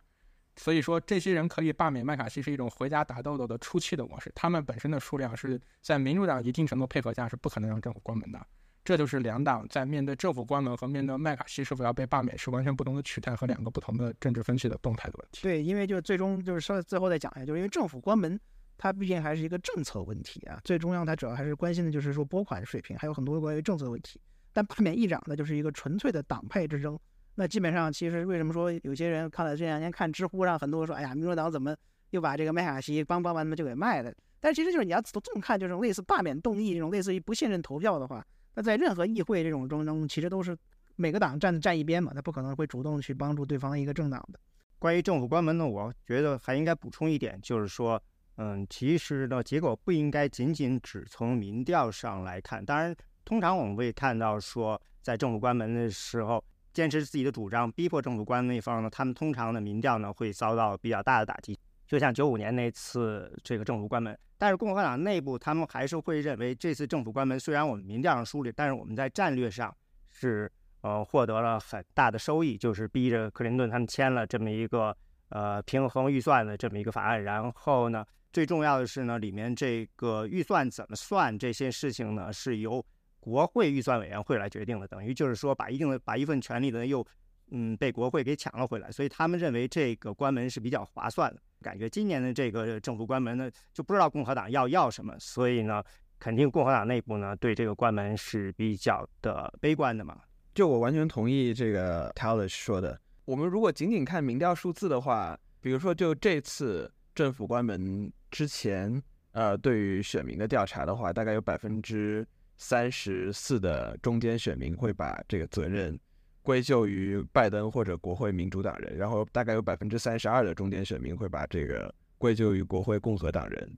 所以说，这些人可以罢免麦卡锡是一种回家打豆豆的初期的模式。他们本身的数量是在民主党一定程度配合下是不可能让政府关门的。这就是两党在面对政府关门和面对麦卡锡是否要被罢免是完全不同的取态和两个不同的政治分析的动态的问题。对，因为就最终就是说最后再讲一下，就是因为政府关门，它毕竟还是一个政策问题啊。最重要，它主要还是关心的就是说拨款水平，还有很多关于政策问题。但罢免议长呢，就是一个纯粹的党派之争。那基本上，其实为什么说有些人看了这两天看知乎上很多说，哎呀，民主党怎么又把这个麦卡锡帮帮完他们就给卖了？但其实就是你要这么看，就是类似罢免动议这种类似于不信任投票的话，那在任何议会这种中中，其实都是每个党站站一边嘛，他不可能会主动去帮助对方一个政党的。关于政府关门呢，我觉得还应该补充一点，就是说，嗯，其实呢，结果不应该仅仅只从民调上来看。当然，通常我们会看到说，在政府关门的时候。坚持自己的主张，逼迫政府关那一方呢，他们通常的民调呢会遭到比较大的打击，就像九五年那次这个政府关门。但是共和党内部他们还是会认为，这次政府关门虽然我们民调上输了，但是我们在战略上是呃获得了很大的收益，就是逼着克林顿他们签了这么一个呃平衡预算的这么一个法案。然后呢，最重要的是呢，里面这个预算怎么算这些事情呢，是由。国会预算委员会来决定的，等于就是说把一定的把一份权利呢又嗯被国会给抢了回来，所以他们认为这个关门是比较划算的。感觉今年的这个政府关门呢，就不知道共和党要要什么，所以呢，肯定共和党内部呢对这个关门是比较的悲观的嘛。就我完全同意这个 Taylor 说的。我们如果仅仅看民调数字的话，比如说就这次政府关门之前，呃，对于选民的调查的话，大概有百分之三十四的中间选民会把这个责任归咎于拜登或者国会民主党人，然后大概有百分之三十二的中间选民会把这个归咎于国会共和党人。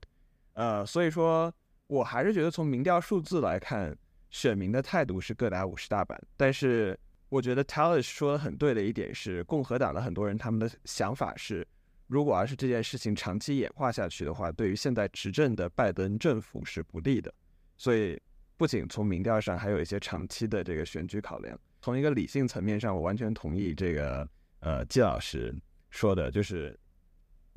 呃，所以说我还是觉得从民调数字来看，选民的态度是各打五十大板，但是。我觉得 Talish 说的很对的一点是，共和党的很多人他们的想法是，如果要是这件事情长期演化下去的话，对于现在执政的拜登政府是不利的。所以，不仅从民调上，还有一些长期的这个选举考量。从一个理性层面上，我完全同意这个呃季老师说的，就是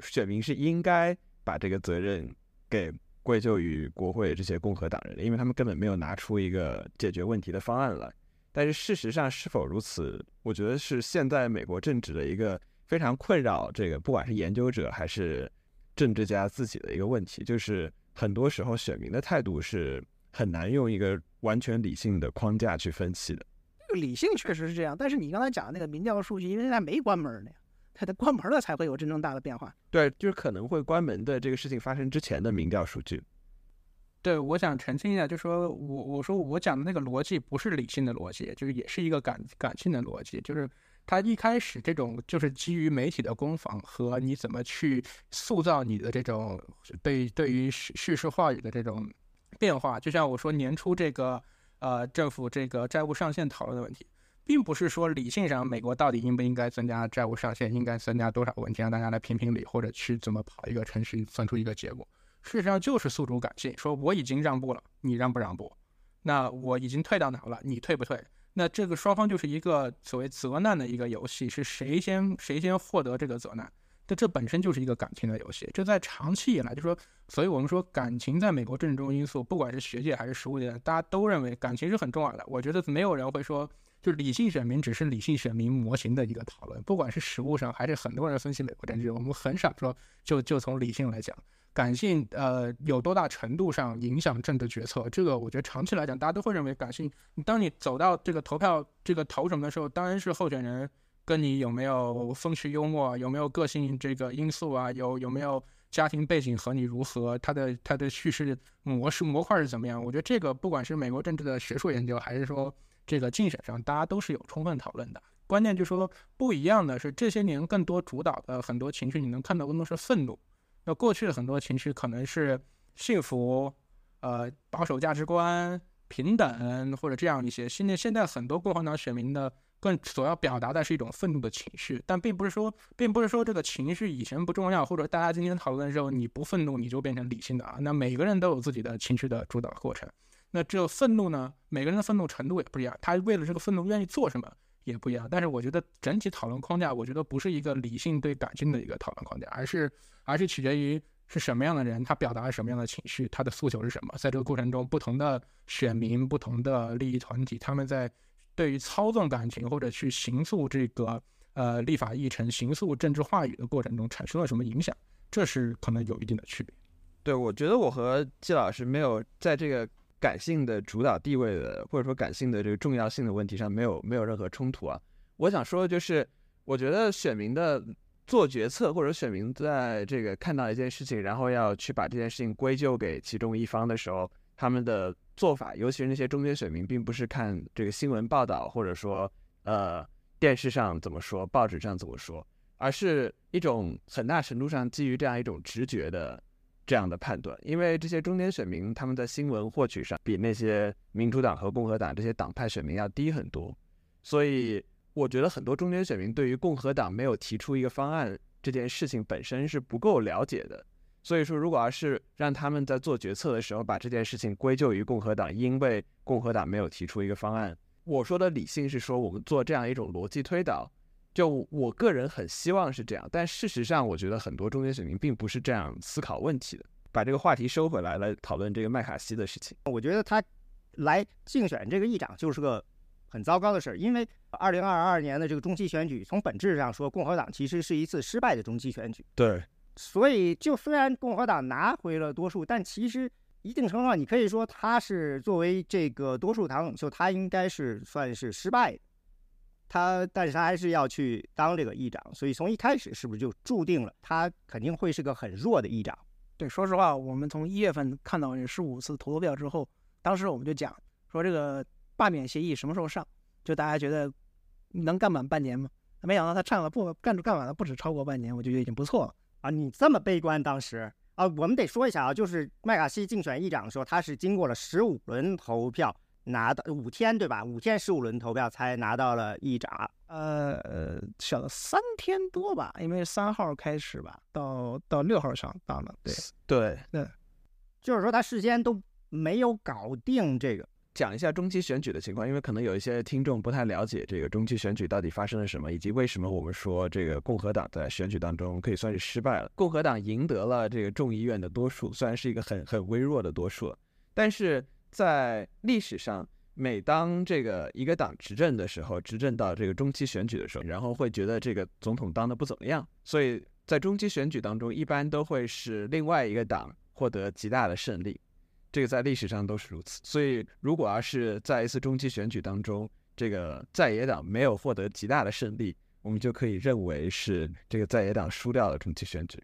选民是应该把这个责任给归咎于国会这些共和党人的，因为他们根本没有拿出一个解决问题的方案来。但是事实上是否如此？我觉得是现在美国政治的一个非常困扰这个，不管是研究者还是政治家自己的一个问题，就是很多时候选民的态度是很难用一个完全理性的框架去分析的。这个理性确实是这样，但是你刚才讲的那个民调数据，因为它没关门呢，它得关门了才会有真正大的变化。对，就是可能会关门的这个事情发生之前的民调数据。对，我想澄清一下，就说我我说我讲的那个逻辑不是理性的逻辑，就是也是一个感感性的逻辑，就是它一开始这种就是基于媒体的攻防和你怎么去塑造你的这种对对于叙叙事话语的这种变化，就像我说年初这个呃政府这个债务上限讨论的问题，并不是说理性上美国到底应不应该增加债务上限，应该增加多少问题让大家来评评理，或者去怎么跑一个程序算出一个结果。事实上就是诉诸感性，说我已经让步了，你让不让步？那我已经退到哪了，你退不退？那这个双方就是一个所谓责难的一个游戏，是谁先谁先获得这个责难？这这本身就是一个感情的游戏。这在长期以来，就说，所以我们说感情在美国政治中因素，不管是学界还是实务界，大家都认为感情是很重要的。我觉得没有人会说，就理性选民只是理性选民模型的一个讨论，不管是实务上还是很多人分析美国政治，我们很少说就就从理性来讲。感性呃有多大程度上影响政治决策？这个我觉得长期来讲，大家都会认为感性。当你走到这个投票这个投什么的时候，当然是候选人跟你有没有风趣幽默，有没有个性这个因素啊，有有没有家庭背景和你如何，他的他的叙事模式模块是怎么样？我觉得这个不管是美国政治的学术研究，还是说这个竞选上，大家都是有充分讨论的。关键就是说不一样的是，这些年更多主导的很多情绪，你能看到更多是愤怒。那过去的很多情绪可能是幸福，呃，保守价值观、平等或者这样一些。现在现在很多共和党选民的更所要表达的是一种愤怒的情绪，但并不是说，并不是说这个情绪以前不重要，或者大家今天讨论的时候你不愤怒你就变成理性的啊。那每个人都有自己的情绪的主导过程。那这个愤怒呢，每个人的愤怒程度也不一样，他为了这个愤怒愿意做什么也不一样。但是我觉得整体讨论框架，我觉得不是一个理性对感性的一个讨论框架，而是。而是取决于是什么样的人，他表达了什么样的情绪，他的诉求是什么。在这个过程中，不同的选民、不同的利益团体，他们在对于操纵感情或者去行诉这个呃立法议程、行诉政治话语的过程中产生了什么影响，这是可能有一定的区别。对，我觉得我和季老师没有在这个感性的主导地位的，或者说感性的这个重要性的问题上没有没有任何冲突啊。我想说的就是，我觉得选民的。做决策或者选民在这个看到一件事情，然后要去把这件事情归咎给其中一方的时候，他们的做法，尤其是那些中间选民，并不是看这个新闻报道，或者说呃电视上怎么说，报纸上怎么说，而是一种很大程度上基于这样一种直觉的这样的判断。因为这些中间选民他们在新闻获取上比那些民主党和共和党这些党派选民要低很多，所以。我觉得很多中间选民对于共和党没有提出一个方案这件事情本身是不够了解的，所以说如果要是让他们在做决策的时候把这件事情归咎于共和党，因为共和党没有提出一个方案，我说的理性是说我们做这样一种逻辑推导，就我个人很希望是这样，但事实上我觉得很多中间选民并不是这样思考问题的。把这个话题收回来，来讨论这个麦卡锡的事情。我觉得他来竞选这个议长就是个。很糟糕的事儿，因为二零二二年的这个中期选举，从本质上说，共和党其实是一次失败的中期选举。对，所以就虽然共和党拿回了多数，但其实一定程度上，你可以说他是作为这个多数党领袖，他应该是算是失败的。他，但是他还是要去当这个议长，所以从一开始是不是就注定了他肯定会是个很弱的议长？对，说实话，我们从一月份看到这十五次投票之后，当时我们就讲说这个罢免协议什么时候上？就大家觉得能干满半年吗？没想到他干了不干干满了不止超过半年，我就觉得已经不错了啊！你这么悲观，当时啊，我们得说一下啊，就是麦卡锡竞选议长的时候，他是经过了十五轮投票。拿到五天对吧？五天十五轮投票才拿到了议长，呃，小了三天多吧，因为三号开始吧，到到六号上当了。对对对，就是说他事先都没有搞定这个。讲一下中期选举的情况，因为可能有一些听众不太了解这个中期选举到底发生了什么，以及为什么我们说这个共和党在选举当中可以算是失败了。共和党赢得了这个众议院的多数，虽然是一个很很微弱的多数，但是。在历史上，每当这个一个党执政的时候，执政到这个中期选举的时候，然后会觉得这个总统当的不怎么样，所以在中期选举当中，一般都会是另外一个党获得极大的胜利。这个在历史上都是如此。所以，如果要是在一次中期选举当中，这个在野党没有获得极大的胜利，我们就可以认为是这个在野党输掉了中期选举。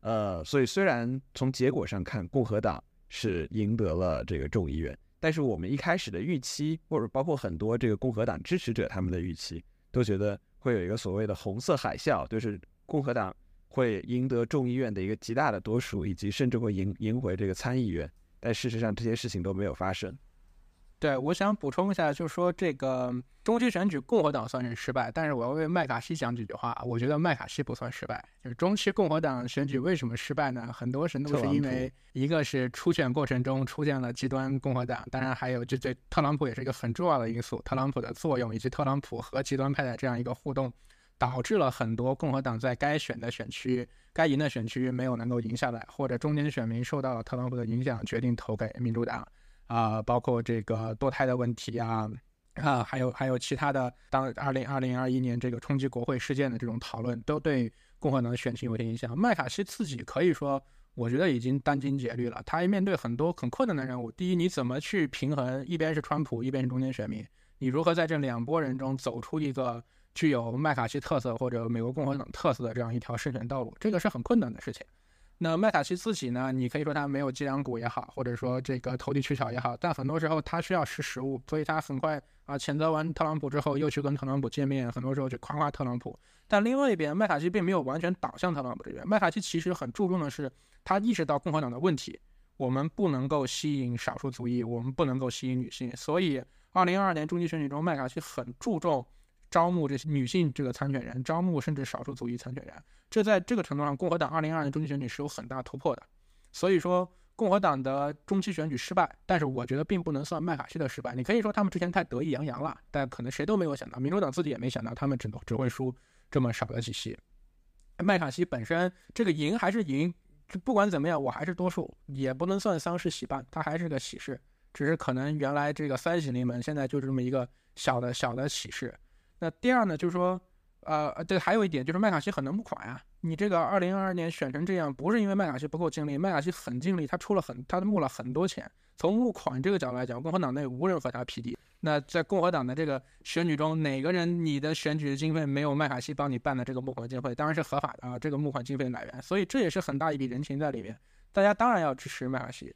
呃，所以虽然从结果上看，共和党。是赢得了这个众议院，但是我们一开始的预期，或者包括很多这个共和党支持者他们的预期，都觉得会有一个所谓的红色海啸，就是共和党会赢得众议院的一个极大的多数，以及甚至会赢赢回这个参议院。但事实上，这些事情都没有发生。对，我想补充一下，就是说这个中期选举共和党算是失败，但是我要为麦卡锡讲几句话。我觉得麦卡锡不算失败，就是中期共和党选举为什么失败呢？很多程度是因为一个是初选过程中出现了极端共和党，当然还有就这特朗普也是一个很重要的因素，特朗普的作用以及特朗普和极端派的这样一个互动，导致了很多共和党在该选的选区、该赢的选区没有能够赢下来，或者中间选民受到了特朗普的影响，决定投给民主党。啊，包括这个堕胎的问题啊，啊，还有还有其他的，当二零二零二一年这个冲击国会事件的这种讨论，都对共和党的选情有些影响。麦卡锡自己可以说，我觉得已经殚精竭虑了。他面对很多很困难的任务。第一，你怎么去平衡一边是川普，一边是中间选民？你如何在这两拨人中走出一个具有麦卡锡特色或者美国共和党特色的这样一条胜选道路？这个是很困难的事情。那麦卡锡自己呢？你可以说他没有脊梁骨也好，或者说这个投机取巧也好，但很多时候他需要识时务，所以他很快啊谴责完特朗普之后，又去跟特朗普见面，很多时候就夸夸特朗普。但另外一边，麦卡锡并没有完全倒向特朗普这边，麦卡锡其实很注重的是，他意识到共和党的问题，我们不能够吸引少数族裔，我们不能够吸引女性，所以二零二二年中期选举中，麦卡锡很注重。招募这些女性这个参选人，招募甚至少数族裔参选人，这在这个程度上，共和党二零二二年中期选举是有很大突破的。所以说，共和党的中期选举失败，但是我觉得并不能算麦卡锡的失败。你可以说他们之前太得意洋洋了，但可能谁都没有想到，民主党自己也没想到，他们只能只会输这么少的几席。麦卡锡本身这个赢还是赢，不管怎么样，我还是多数，也不能算丧事喜办，他还是个喜事，只是可能原来这个三喜临门，现在就这么一个小的小的喜事。那第二呢，就是说，呃，对，还有一点就是麦卡锡很能募款呀。你这个二零二二年选成这样，不是因为麦卡锡不够尽力，麦卡锡很尽力，他出了很，他募了很多钱。从募款这个角度来讲，共和党内无人和他匹敌。那在共和党的这个选举中，哪个人你的选举经费没有麦卡锡帮你办的这个募款经费，当然是合法的啊，这个募款经费的来源。所以这也是很大一笔人情在里面，大家当然要支持麦卡锡。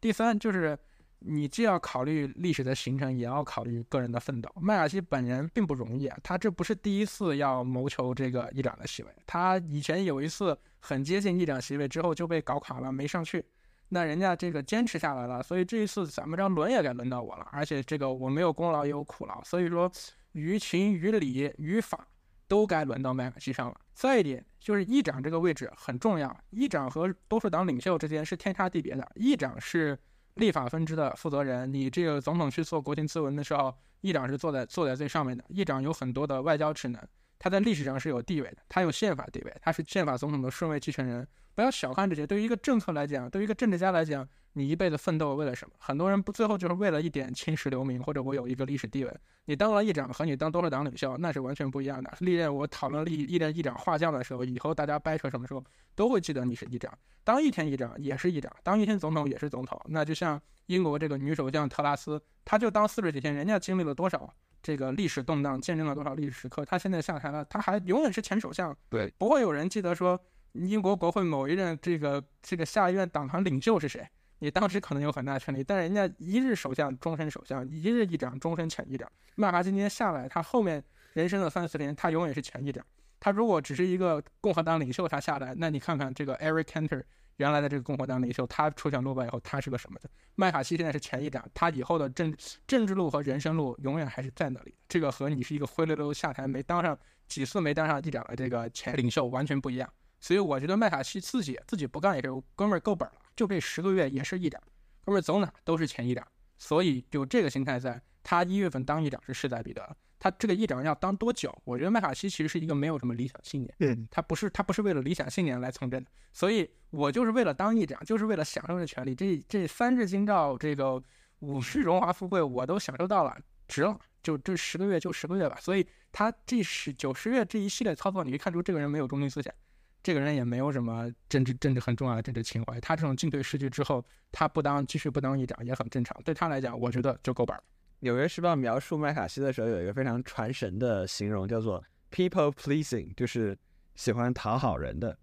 第三就是。你既要考虑历史的形成，也要考虑个人的奋斗。麦卡锡本人并不容易啊，他这不是第一次要谋求这个议长的席位，他以前有一次很接近议长席位之后就被搞垮了，没上去。那人家这个坚持下来了，所以这一次咱们这轮也该轮到我了。而且这个我没有功劳也有苦劳，所以说于情于理于法都该轮到麦卡锡上了。再一点就是议长这个位置很重要，议长和多数党领袖之间是天差地别的，议长是。立法分支的负责人，你这个总统去做国情咨文的时候，议长是坐在坐在最上面的。议长有很多的外交职能，他在历史上是有地位的，他有宪法地位，他是宪法总统的顺位继承人。不要小看这些，对于一个政客来讲，对于一个政治家来讲，你一辈子奋斗为了什么？很多人不最后就是为了一点青史留名，或者我有一个历史地位。你当了议长和你当多数党领袖那是完全不一样的。历任我讨论历历任议长画像的时候，以后大家掰扯什么时候都会记得你是议长。当一天议长也是议长，当一天总统也是总统。那就像英国这个女首相特拉斯，她就当四十几天，人家经历了多少这个历史动荡，见证了多少历史时刻，他现在下台了，他还永远是前首相。对，不会有人记得说。英国国会某一任这个这个下一任党团领袖是谁？你当时可能有很大权力，但是人家一日首相终身首相，一日议长终身前议长。麦卡锡今天下来，他后面人生的三四年，他永远是前议长。他如果只是一个共和党领袖，他下来，那你看看这个 Eric Cantor 原来的这个共和党领袖，他出选落败以后，他是个什么的？麦卡锡现在是前议长，他以后的政政治路和人生路永远还是在那里。这个和你是一个灰溜溜下台没当上几次没当上议长的这个前领袖完全不一样。所以我觉得麦卡锡自己自己不干也是哥们儿够本了，就这十个月也是议长，哥们儿走哪都是前议长，所以就这个心态在，他一月份当议长是势在必得。他这个议长要当多久？我觉得麦卡锡其实是一个没有什么理想信念，嗯，他不是他不是为了理想信念来从政的，所以我就是为了当议长，就是为了享受这权利，这这三日京兆，这个五世荣华富贵我都享受到了，值了，就这十个月就十个月吧。所以他这十九十月这一系列操作，你可以看出这个人没有中心思想。这个人也没有什么政治政治很重要的政治情怀，他这种进退失据之后，他不当继续不当议长也很正常。对他来讲，我觉得就够本了。纽约时报描述麦卡锡的时候有一个非常传神的形容，叫做 “people pleasing”，就是喜欢讨好人的，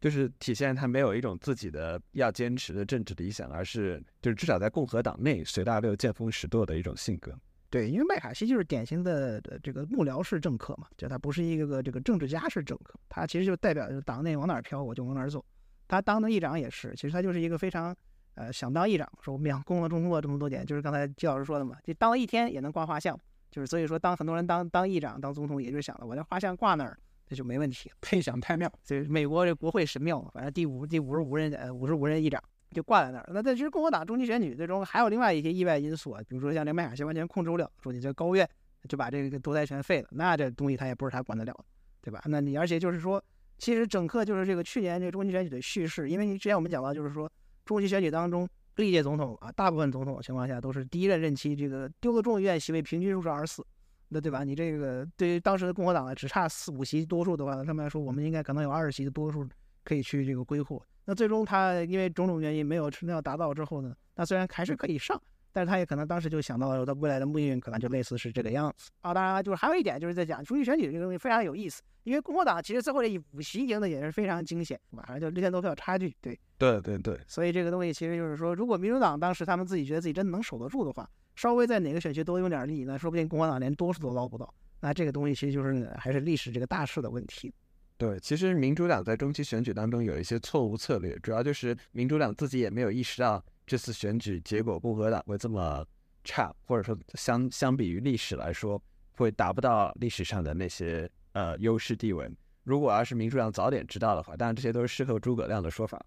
就是体现他没有一种自己的要坚持的政治理想，而是就是至少在共和党内随大流、见风使舵的一种性格。对，因为麦卡锡就是典型的这个幕僚式政客嘛，就他不是一个个这个政治家式政客，他其实就代表就党内往哪儿飘我就往哪儿走。他当的议长也是，其实他就是一个非常呃想当议长，说我们想工作中做这么多年，就是刚才季老师说的嘛，就当了一天也能挂画像，就是所以说当很多人当当议长当总统，也就想了我这画像挂那儿，那就没问题，配享太庙，所以美国这国会神庙，反正第五第五十五任呃五十五任议长。就挂在那儿。那在其实共和党中期选举最终还有另外一些意外因素啊，比如说像这麦卡锡完全控制不了，说你这高院就把这个独裁权废了，那这东西他也不是他管得了，对吧？那你而且就是说，其实整个就是这个去年这个中期选举的叙事，因为你之前我们讲到，就是说中期选举当中历届总统啊，大部分总统情况下都是第一任任期这个丢了众议院席位平均数是二十四，那对吧？你这个对于当时的共和党呢只差四五席多数的话，他们来说我们应该可能有二十席的多数可以去这个归户。那最终他因为种种原因没有没有达到之后呢，那虽然还是可以上，但是他也可能当时就想到了他未来的命运可能就类似是这个样子啊。当然就是还有一点就是在讲中期选举这个东西非常有意思，因为共和党其实最后这五席赢的也是非常惊险，马上就六千多票差距，对对对对，所以这个东西其实就是说，如果民主党当时他们自己觉得自己真的能守得住的话，稍微在哪个选区多用点力，那说不定共和党连多数都捞不到。那这个东西其实就是还是历史这个大势的问题。对，其实民主党在中期选举当中有一些错误策略，主要就是民主党自己也没有意识到这次选举结果共和党会这么差，或者说相相比于历史来说会达不到历史上的那些呃优势地位。如果要是民主党早点知道的话，当然这些都是事后诸葛亮的说法。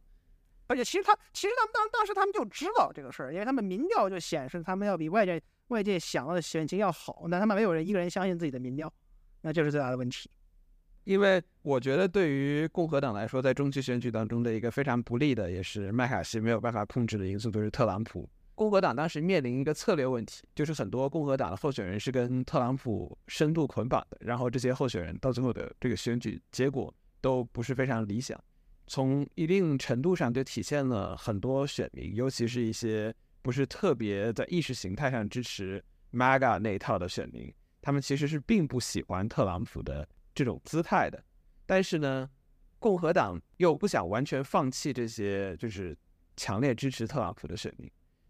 而且其实他其实他们当当时他们就知道这个事儿，因为他们民调就显示他们要比外界外界想要的选情要好，但他们没有人一个人相信自己的民调，那这是最大的问题。因为我觉得，对于共和党来说，在中期选举当中的一个非常不利的，也是麦卡锡没有办法控制的因素，就是特朗普。共和党当时面临一个策略问题，就是很多共和党的候选人是跟特朗普深度捆绑的，然后这些候选人到最后的这个选举结果都不是非常理想。从一定程度上，就体现了很多选民，尤其是一些不是特别在意识形态上支持 MAGA 那一套的选民，他们其实是并不喜欢特朗普的。这种姿态的，但是呢，共和党又不想完全放弃这些，就是强烈支持特朗普的选民，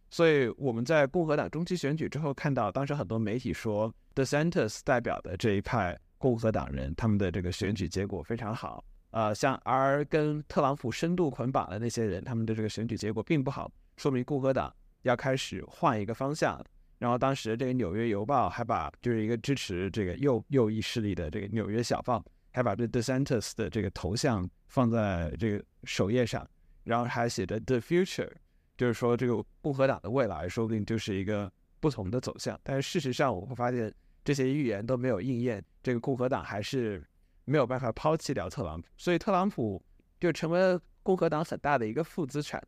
所以我们在共和党中期选举之后看到，当时很多媒体说，DeSantis 代表的这一派共和党人，他们的这个选举结果非常好，呃，像而跟特朗普深度捆绑的那些人，他们的这个选举结果并不好，说明共和党要开始换一个方向。然后当时这个《纽约邮报》还把就是一个支持这个右右翼势力的这个《纽约小报》，还把这 DeSantis 的这个头像放在这个首页上，然后还写着 The Future，就是说这个共和党的未来说不定就是一个不同的走向。但是事实上我会发现，这些预言都没有应验，这个共和党还是没有办法抛弃掉特朗普，所以特朗普就成为了共和党很大的一个负资产。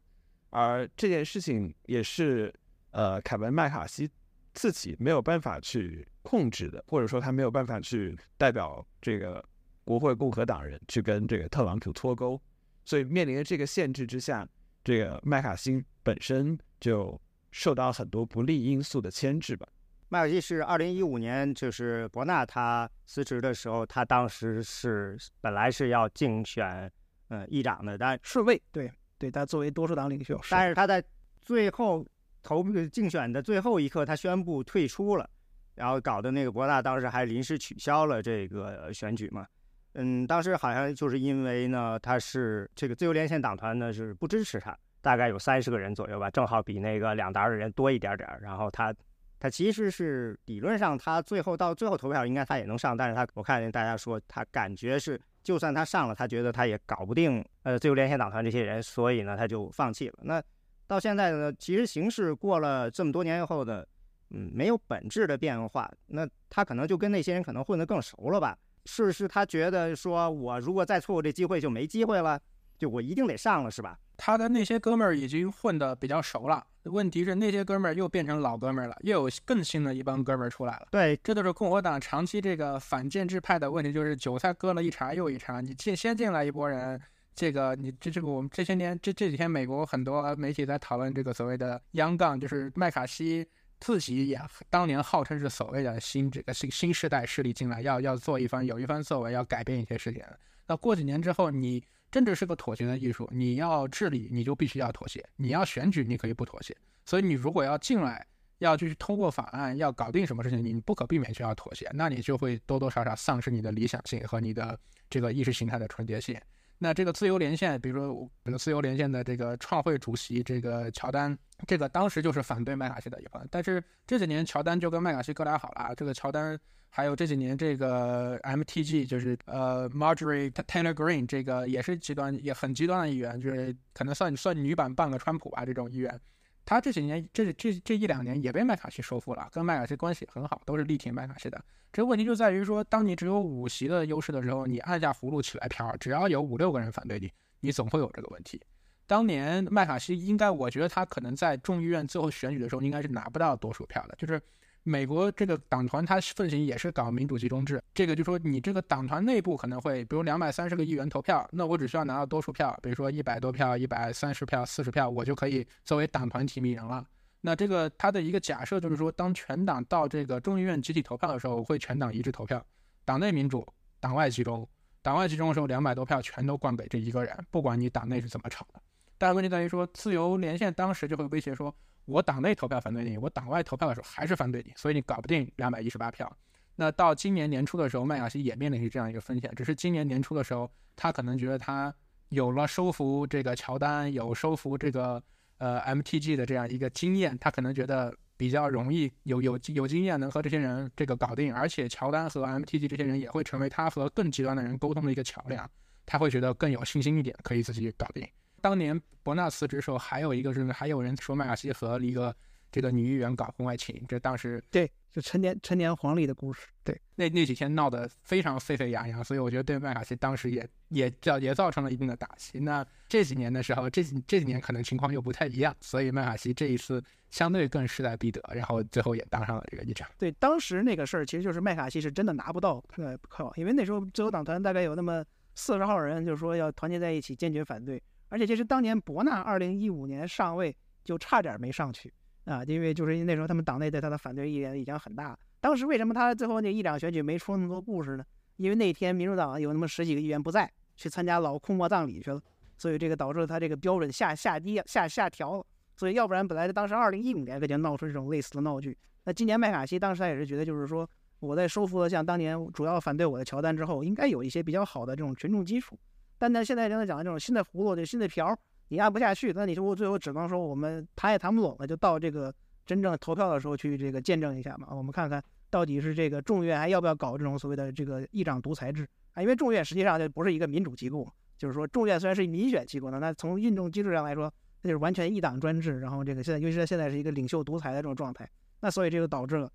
而这件事情也是呃凯文麦卡锡自己没有办法去控制的，或者说他没有办法去代表这个国会共和党人去跟这个特朗普脱钩，所以面临着这个限制之下，这个麦卡锡本身就受到很多不利因素的牵制吧。麦卡锡是二零一五年，就是伯纳他辞职的时候，他当时是本来是要竞选呃议长的，但顺位，对对，他作为多数党领袖，但是他在最后投竞选的最后一刻，他宣布退出了，然后搞的那个博纳当时还临时取消了这个选举嘛。嗯，当时好像就是因为呢，他是这个自由连线党团呢是不支持他，大概有三十个人左右吧，正好比那个两党的人多一点点，然后他。他其实是理论上，他最后到最后投票应该他也能上，但是他我看大家说他感觉是，就算他上了，他觉得他也搞不定呃自由连线党团这些人，所以呢他就放弃了。那到现在呢，其实形势过了这么多年以后的，嗯，没有本质的变化，那他可能就跟那些人可能混得更熟了吧？是是，他觉得说我如果再错过这机会就没机会了，就我一定得上了，是吧？他的那些哥们儿已经混得比较熟了。问题是那些哥们儿又变成老哥们儿了，又有更新的一帮哥们儿出来了。对，这就是共和党长期这个反建制派的问题，就是韭菜割了一茬又一茬。你进先进来一波人，这个你这这个我们这些年这这几天美国很多媒体在讨论这个所谓的“央杠”，就是麦卡锡自己也当年号称是所谓的新这个新新时代势力进来，要要做一番有一番作为，要改变一些事情。那过几年之后你。政治是个妥协的艺术，你要治理，你就必须要妥协；你要选举，你可以不妥协。所以你如果要进来，要去通过法案，要搞定什么事情，你不可避免就要妥协，那你就会多多少少丧失你的理想性和你的这个意识形态的纯洁性。那这个自由连线，比如说，比如自由连线的这个创会主席这个乔丹，这个当时就是反对麦卡锡的一方，但是这几年乔丹就跟麦卡锡哥俩好了，这个乔丹。还有这几年，这个 MTG 就是呃 Marjorie Taylor Green 这个也是极端也很极端的一员，就是可能算算女版半个川普吧这种议员。他这几年这这这一两年也被麦卡锡收复了，跟麦卡锡关系很好，都是力挺麦卡锡的。这个问题就在于说，当你只有五席的优势的时候，你按下葫芦起来瓢，只要有五六个人反对你，你总会有这个问题。当年麦卡锡应该，我觉得他可能在众议院最后选举的时候，应该是拿不到多数票的，就是。美国这个党团，它奉行也是搞民主集中制。这个就说你这个党团内部可能会，比如两百三十个议员投票，那我只需要拿到多数票，比如说一百多票、一百三十票、四十票，我就可以作为党团提名人了。那这个它的一个假设就是说，当全党到这个众议院集体投票的时候，会全党一致投票，党内民主，党外集中。党外集中的时候，两百多票全都灌给这一个人，不管你党内是怎么吵的。但问题在于说，自由连线当时就会威胁说。我党内投票反对你，我党外投票的时候还是反对你，所以你搞不定两百一十八票。那到今年年初的时候，麦卡锡也面临着这样一个风险，只是今年年初的时候，他可能觉得他有了收服这个乔丹，有收服这个呃 MTG 的这样一个经验，他可能觉得比较容易，有有有经验能和这些人这个搞定，而且乔丹和 MTG 这些人也会成为他和更极端的人沟通的一个桥梁，他会觉得更有信心一点，可以自己搞定。当年伯纳辞职时候，还有一个是还有人说麦卡锡和一个这个女议员搞婚外情，这当时对，就陈年陈年黄历的故事，对，那那几天闹得非常沸沸扬扬，所以我觉得对麦卡锡当时也也造也造成了一定的打击。那这几年的时候，这几这几年可能情况又不太一样，所以麦卡锡这一次相对更势在必得，然后最后也当上了这个议长。对，当时那个事儿其实就是麦卡锡是真的拿不到呃票，因为那时候自由党团大概有那么四十号人，就是说要团结在一起，坚决反对。而且这是当年伯纳二零一五年上位就差点没上去啊，因为就是因为那时候他们党内对他的反对意见已经很大。当时为什么他最后那一两选举没出那么多故事呢？因为那天民主党有那么十几个议员不在，去参加老库莫葬礼去了，所以这个导致了他这个标准下下低下下调了。所以要不然本来当时二零一五年他就闹出这种类似的闹剧。那今年麦卡锡当时他也是觉得就是说我在收复了像当年主要反对我的乔丹之后，应该有一些比较好的这种群众基础。但呢，现在刚才讲的这种新的葫芦，就新的瓢，你按不下去，那你说我最后只能说我们谈也谈不拢了，就到这个真正投票的时候去这个见证一下嘛。我们看看到底是这个众院还要不要搞这种所谓的这个议长独裁制啊？因为众院实际上就不是一个民主机构，就是说众院虽然是民选机构呢，那从运动机制上来说，那就是完全一党专制。然后这个现在，尤其是现在是一个领袖独裁的这种状态，那所以这就导致了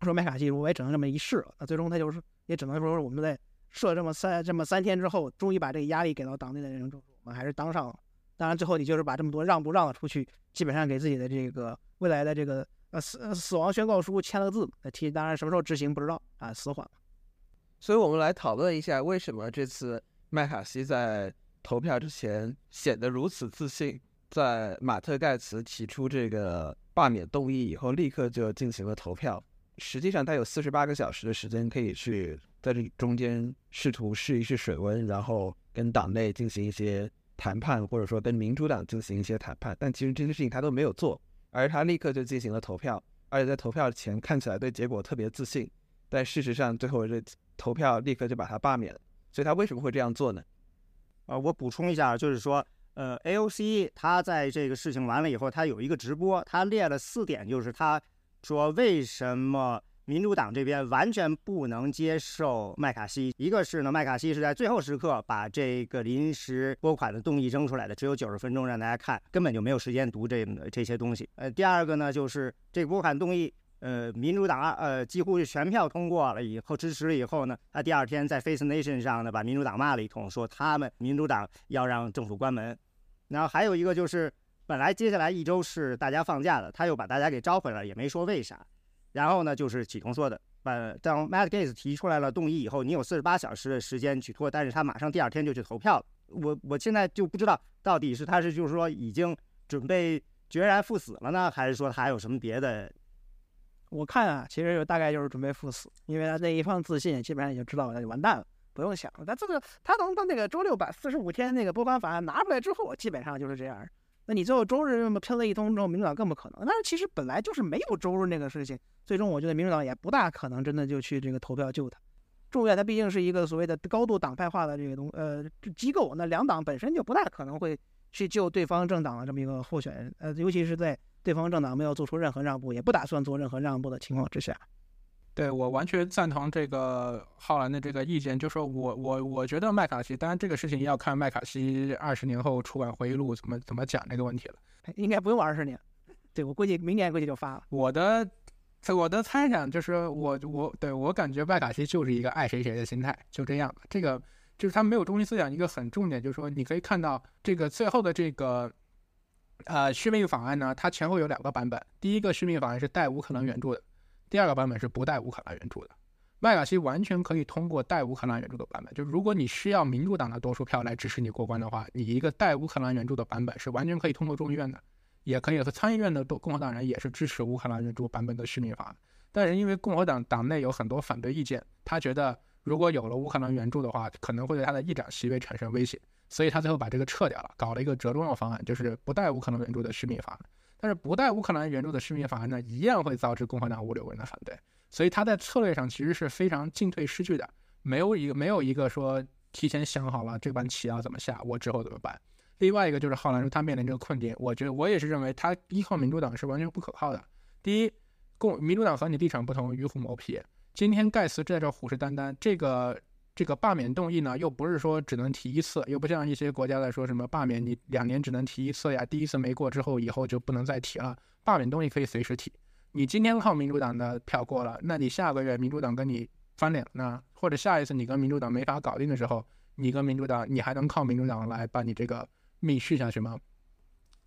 说麦卡锡我也只能这么一试了。那最终他就是也只能说我们在设这么三这么三天之后，终于把这个压力给到党内的人，我们还是当上了。当然最后你就是把这么多让步让了出去，基本上给自己的这个未来的这个呃死死亡宣告书签了字。那提当然什么时候执行不知道啊，死缓。所以我们来讨论一下，为什么这次麦卡锡在投票之前显得如此自信，在马特盖茨提出这个罢免动议以后，立刻就进行了投票。实际上他有四十八个小时的时间可以去在这中间试图试一试水温，然后跟党内进行一些谈判，或者说跟民主党进行一些谈判。但其实这些事情他都没有做，而他立刻就进行了投票，而且在投票前看起来对结果特别自信，但事实上最后这投票立刻就把他罢免了。所以他为什么会这样做呢？呃，我补充一下，就是说，呃，AOC 他在这个事情完了以后，他有一个直播，他列了四点，就是他说为什么民主党这边完全不能接受麦卡锡。一个是呢，麦卡锡是在最后时刻把这个临时拨款的动议扔出来的，只有九十分钟让大家看，根本就没有时间读这这些东西。呃，第二个呢，就是这个拨款动议。呃，民主党呃几乎是全票通过了以后支持了以后呢，他第二天在 Face Nation 上呢把民主党骂了一通，说他们民主党要让政府关门。然后还有一个就是，本来接下来一周是大家放假的，他又把大家给招回来了，也没说为啥。然后呢，就是启彤说的，把当 Matt Gates 提出来了动议以后，你有四十八小时的时间去拖，但是他马上第二天就去投票了。我我现在就不知道到底是他是就是说已经准备决然赴死了呢，还是说他还有什么别的？我看啊，其实就大概就是准备赴死，因为他那一放自信，基本上已经知道那就完蛋了，不用想了。他这个他能到那个周六把四十五天那个拨款法案拿出来之后，基本上就是这样。那你最后周日这么喷了一通之后，民主党更不可能。但是其实本来就是没有周日那个事情，最终我觉得民主党也不大可能真的就去这个投票救他。众院它毕竟是一个所谓的高度党派化的这个东呃机构，那两党本身就不大可能会去救对方政党的这么一个候选人，呃，尤其是在。对方政党没有做出任何让步，也不打算做任何让步的情况之下，对我完全赞同这个浩然的这个意见。就说我我我觉得麦卡锡，当然这个事情要看麦卡锡二十年后出版回忆录怎么怎么讲这个问题了。应该不用二十年，对我估计明年估计就发了。我的我的猜想就是我我对我感觉麦卡锡就是一个爱谁谁的心态，就这样。这个就是他没有中心思想，一个很重点就是说，你可以看到这个最后的这个。呃，续命法案呢，它前后有两个版本。第一个续命法案是带乌克兰援助的，第二个版本是不带乌克兰援助的。麦卡锡完全可以通过带乌克兰援助的版本，就如果你需要民主党的多数票来支持你过关的话，你一个带乌克兰援助的版本是完全可以通过众议院的，也可以和参议院的共和党人也是支持乌克兰援助版本的续命法。但是因为共和党党内有很多反对意见，他觉得如果有了乌克兰援助的话，可能会对他的议长席位产生威胁。所以他最后把这个撤掉了，搞了一个折中的方案，就是不带乌克兰援助的续命法案。但是不带乌克兰援助的续命法案呢，一样会导致共和党五六个人的反对。所以他在策略上其实是非常进退失据的，没有一个没有一个说提前想好了这盘棋要怎么下，我之后怎么办。另外一个就是浩然说他面临这个困境，我觉得我也是认为他依靠民主党是完全不可靠的。第一，共民主党和你立场不同，与虎谋皮。今天盖茨在这虎视眈眈，这个。这个罢免动议呢，又不是说只能提一次，又不像一些国家在说什么罢免你两年只能提一次呀，第一次没过之后，以后就不能再提了。罢免动议可以随时提。你今天靠民主党的票过了，那你下个月民主党跟你翻脸了呢？或者下一次你跟民主党没法搞定的时候，你跟民主党，你还能靠民主党来把你这个命续下去吗？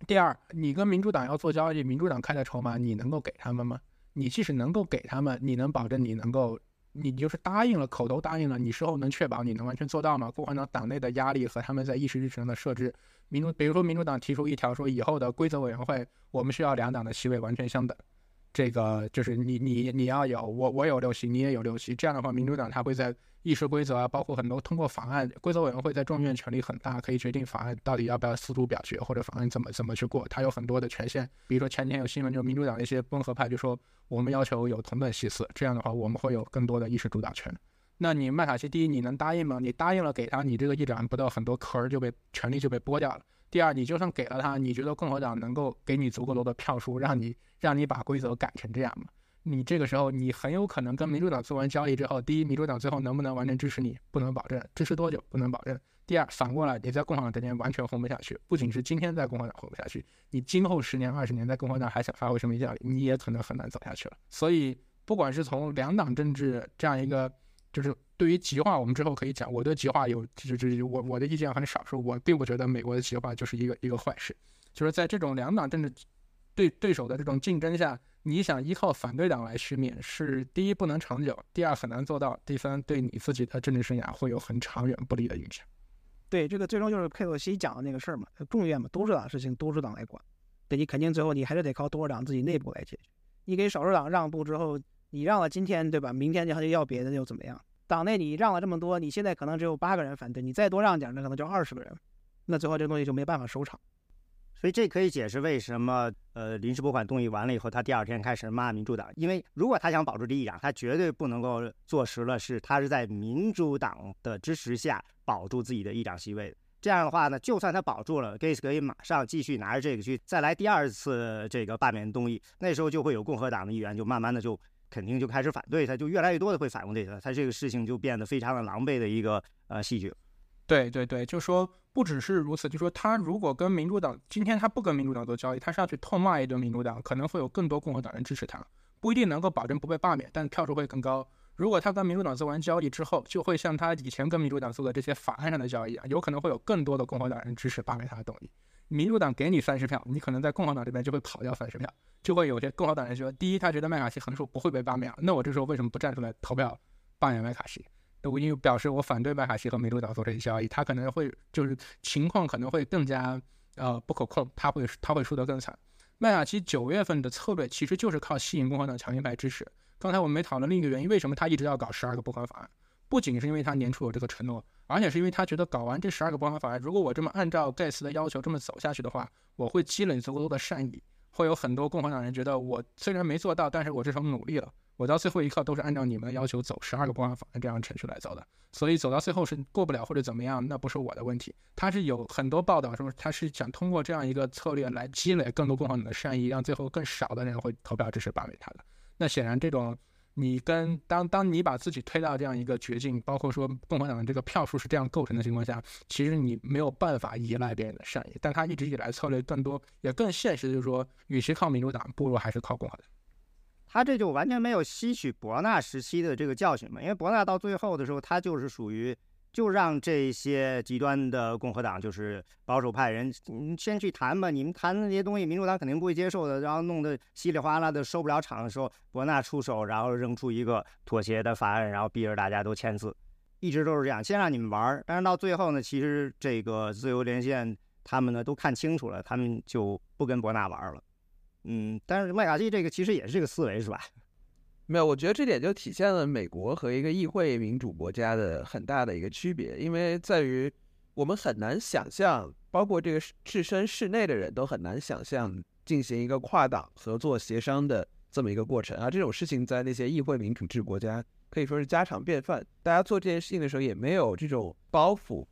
第二，你跟民主党要做交易，民主党开的筹码你能够给他们吗？你即使能够给他们，你能保证你能够？你就是答应了，口头答应了，你事后能确保你能完全做到吗？共和党党内的压力和他们在议事日程的设置，民主，比如说民主党提出一条说，以后的规则委员会，我们需要两党的席位完全相等。这个就是你你你要有我我有六席，你也有六席，这样的话，民主党他会在议事规则啊，包括很多通过法案，规则委员会在众议院权力很大，可以决定法案到底要不要四主表决，或者法案怎么怎么去过，他有很多的权限。比如说前天有新闻，就民主党的一些温和派就说，我们要求有同等席次，这样的话我们会有更多的议事主导权。那你麦卡锡第一，你能答应吗？你答应了给他，你这个议长不到很多壳儿就被权力就被剥掉了。第二，你就算给了他，你觉得共和党能够给你足够多的票数，让你让你把规则改成这样吗？你这个时候，你很有可能跟民主党做完交易之后，第一，民主党最后能不能完全支持你，不能保证；支持多久，不能保证。第二，反过来，你在共和党这边完全混不下去，不仅是今天在共和党混不下去，你今后十年、二十年在共和党还想发挥什么影响力，你也可能很难走下去了。所以，不管是从两党政治这样一个，就是对于极化，我们之后可以讲，我对极化有，就是我我的意见很少数，我并不觉得美国的极化就是一个一个坏事，就是在这种两党政治对对手的这种竞争下，你想依靠反对党来续命，是第一不能长久，第二很难做到，第三对你自己的政治生涯会有很长远不利的影响。对，这个最终就是佩洛西讲的那个事儿嘛，众议院嘛，多数党事情多数党来管，对你肯定最后你还是得靠多数党自己内部来解决。你给少数党让步之后，你让了今天对吧？明天他就要别的又怎么样？党内你让了这么多，你现在可能只有八个人反对，你再多让点，那可能就二十个人，那最后这东西就没办法收场。所以这可以解释为什么呃临时拨款动议完了以后，他第二天开始骂民主党，因为如果他想保住这议长，他绝对不能够坐实了是他是在民主党的支持下保住自己的议长席位。这样的话呢，就算他保住了，Gates 可以马上继续拿着这个去再来第二次这个罢免动议，那时候就会有共和党的议员就慢慢的就肯定就开始反对他，就越来越多的会反对他，他这个事情就变得非常的狼狈的一个呃戏剧。对对对，就说不只是如此，就说他如果跟民主党今天他不跟民主党做交易，他是要去痛骂一顿民主党，可能会有更多共和党人支持他，不一定能够保证不被罢免，但票数会更高。如果他跟民主党做完交易之后，就会像他以前跟民主党做的这些法案上的交易啊，有可能会有更多的共和党人支持罢免他的动议。民主党给你三十票，你可能在共和党这边就会跑掉三十票，就会有些共和党人说，第一，他觉得麦卡锡横竖不会被罢免，那我这时候为什么不站出来投票罢免麦卡锡？我因为表示我反对麦卡锡和民主党做这些交易，他可能会就是情况可能会更加呃不可控，他会他会输得更惨。麦卡锡九月份的策略其实就是靠吸引共和党强硬派支持。刚才我们没讨论另一个原因，为什么他一直要搞十二个拨款法案？不仅是因为他年初有这个承诺，而且是因为他觉得搞完这十二个拨款法案，如果我这么按照盖茨的要求这么走下去的话，我会积累足够多的善意，会有很多共和党人觉得我虽然没做到，但是我至少努力了。我到最后一刻都是按照你们的要求走十二个拨款法案这样程序来走的，所以走到最后是过不了或者怎么样，那不是我的问题。他是有很多报道说他是想通过这样一个策略来积累更多共和党的善意，让最后更少的人会投票支持罢免他的。那显然这种你跟当当你把自己推到这样一个绝境，包括说共和党的这个票数是这样构成的情况下，其实你没有办法依赖别人的善意。但他一直以来策略更多也更现实的，就是说，与其靠民主党，不如还是靠共和党。他这就完全没有吸取伯纳时期的这个教训嘛？因为伯纳到最后的时候，他就是属于就让这些极端的共和党，就是保守派人，你先去谈吧。你们谈的那些东西，民主党肯定不会接受的。然后弄得稀里哗啦的收不了场的时候，伯纳出手，然后扔出一个妥协的法案，然后逼着大家都签字，一直都是这样，先让你们玩。但是到最后呢，其实这个自由连线他们呢都看清楚了，他们就不跟伯纳玩了。嗯，但是麦卡锡这个其实也是这个思维，是吧？没有，我觉得这点就体现了美国和一个议会民主国家的很大的一个区别，因为在于我们很难想象，包括这个置身室内的人都很难想象进行一个跨党合作协商的这么一个过程，啊这种事情在那些议会民主制国家可以说是家常便饭，大家做这件事情的时候也没有这种包袱。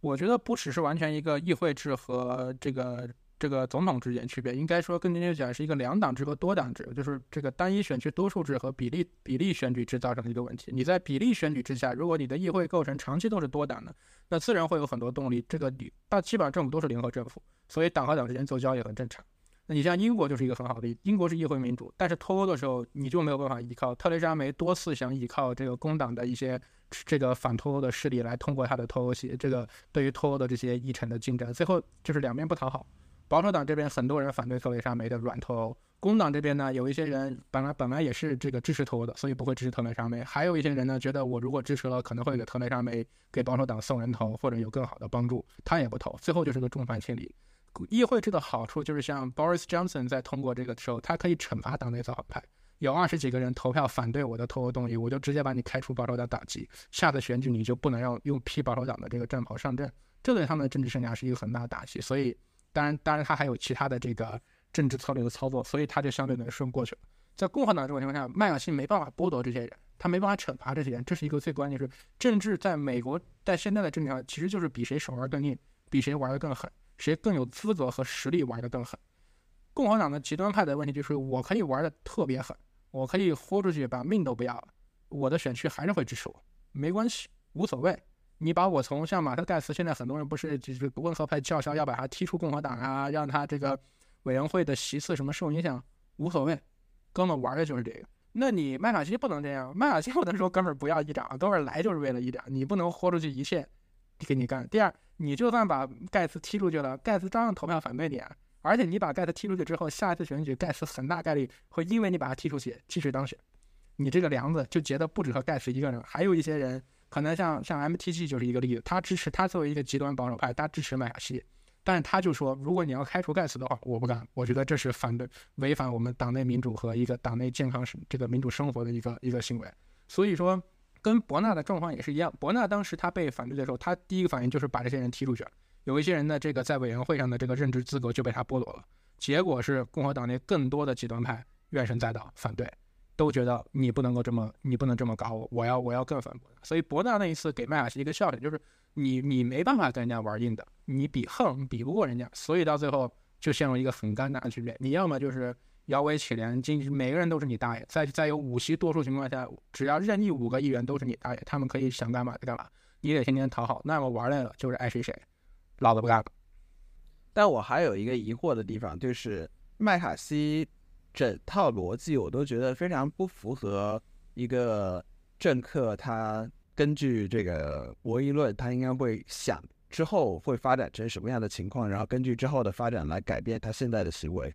我觉得不只是完全一个议会制和这个。这个总统之间区别，应该说更精确讲是一个两党制和多党制，就是这个单一选区多数制和比例比例选举制造成的一个问题。你在比例选举之下，如果你的议会构成长期都是多党的，那自然会有很多动力。这个你大基本上政府都是联合政府，所以党和党之间做交易很正常。那你像英国就是一个很好的例，英国是议会民主，但是脱欧的时候你就没有办法依靠特蕾莎梅多次想依靠这个工党的一些这个反脱欧的势力来通过他的脱欧协这个对于脱欧的这些议程的进展，最后就是两边不讨好。保守党这边很多人反对特蕾莎梅的软脱欧，工党这边呢有一些人本来本来也是这个支持脱欧的，所以不会支持特蕾莎梅。还有一些人呢觉得我如果支持了，可能会给特蕾莎梅给保守党送人头或者有更好的帮助，他也不投。最后就是个众叛亲离。议会制的好处就是像 Boris Johnson 在通过这个时候，他可以惩罚党内造反派。有二十几个人投票反对我的脱欧动议，我就直接把你开除保守党党籍，下次选举你就不能让用批保守党的这个战袍上阵。这对他们的政治生涯是一个很大的打击，所以。当然，当然，他还有其他的这个政治策略的操作，所以他就相对能顺过去了。在共和党这种情况下，麦卡锡没办法剥夺这些人，他没办法惩罚这些人，这是一个最关键是政治在美国在现在的政治上，其实就是比谁手腕更硬，比谁玩的更狠，谁更有资格和实力玩的更狠。共和党的极端派的问题就是，我可以玩的特别狠，我可以豁出去把命都不要了，我的选区还是会支持我，没关系，无所谓。你把我从像马特盖茨，现在很多人不是就是温和派叫嚣要把他踢出共和党啊，让他这个委员会的席次什么受影响，无所谓，哥们玩的就是这个。那你麦卡锡不能这样，麦卡锡不能说哥们儿不要议长，哥们儿来就是为了议长，你不能豁出去一切给你干。第二，你就算把盖茨踢出去了，盖茨照样投票反对你啊。而且你把盖茨踢出去之后，下一次选举盖茨很大概率会因为你把他踢出去继续当选，你这个梁子就结的不止和盖茨一个人，还有一些人可能像像 MTG 就是一个例子，他支持他作为一个极端保守派，他支持麦卡锡。但是他就说，如果你要开除盖茨的话，我不干。我觉得这是反对、违反我们党内民主和一个党内健康是这个民主生活的一个一个行为。所以说，跟伯纳的状况也是一样。伯纳当时他被反对的时候，他第一个反应就是把这些人踢出去。有一些人的这个在委员会上的这个任职资格就被他剥夺了。结果是共和党内更多的极端派怨声载道，反对，都觉得你不能够这么，你不能这么搞我，我要我要更反驳。所以伯纳那一次给麦卡锡一个笑点就是。你你没办法跟人家玩硬的，你比横比不过人家，所以到最后就陷入一个很尴尬的局面。你要么就是摇尾乞怜，今每个人都是你大爷，在在有五席多数情况下，只要任意五个议员都是你大爷，他们可以想干嘛就干嘛，你得天天讨好。那么玩累了就是爱谁谁，老子不干了。但我还有一个疑惑的地方，就是麦卡锡整套逻辑我都觉得非常不符合一个政客他。根据这个博弈论，他应该会想之后会发展成什么样的情况，然后根据之后的发展来改变他现在的行为。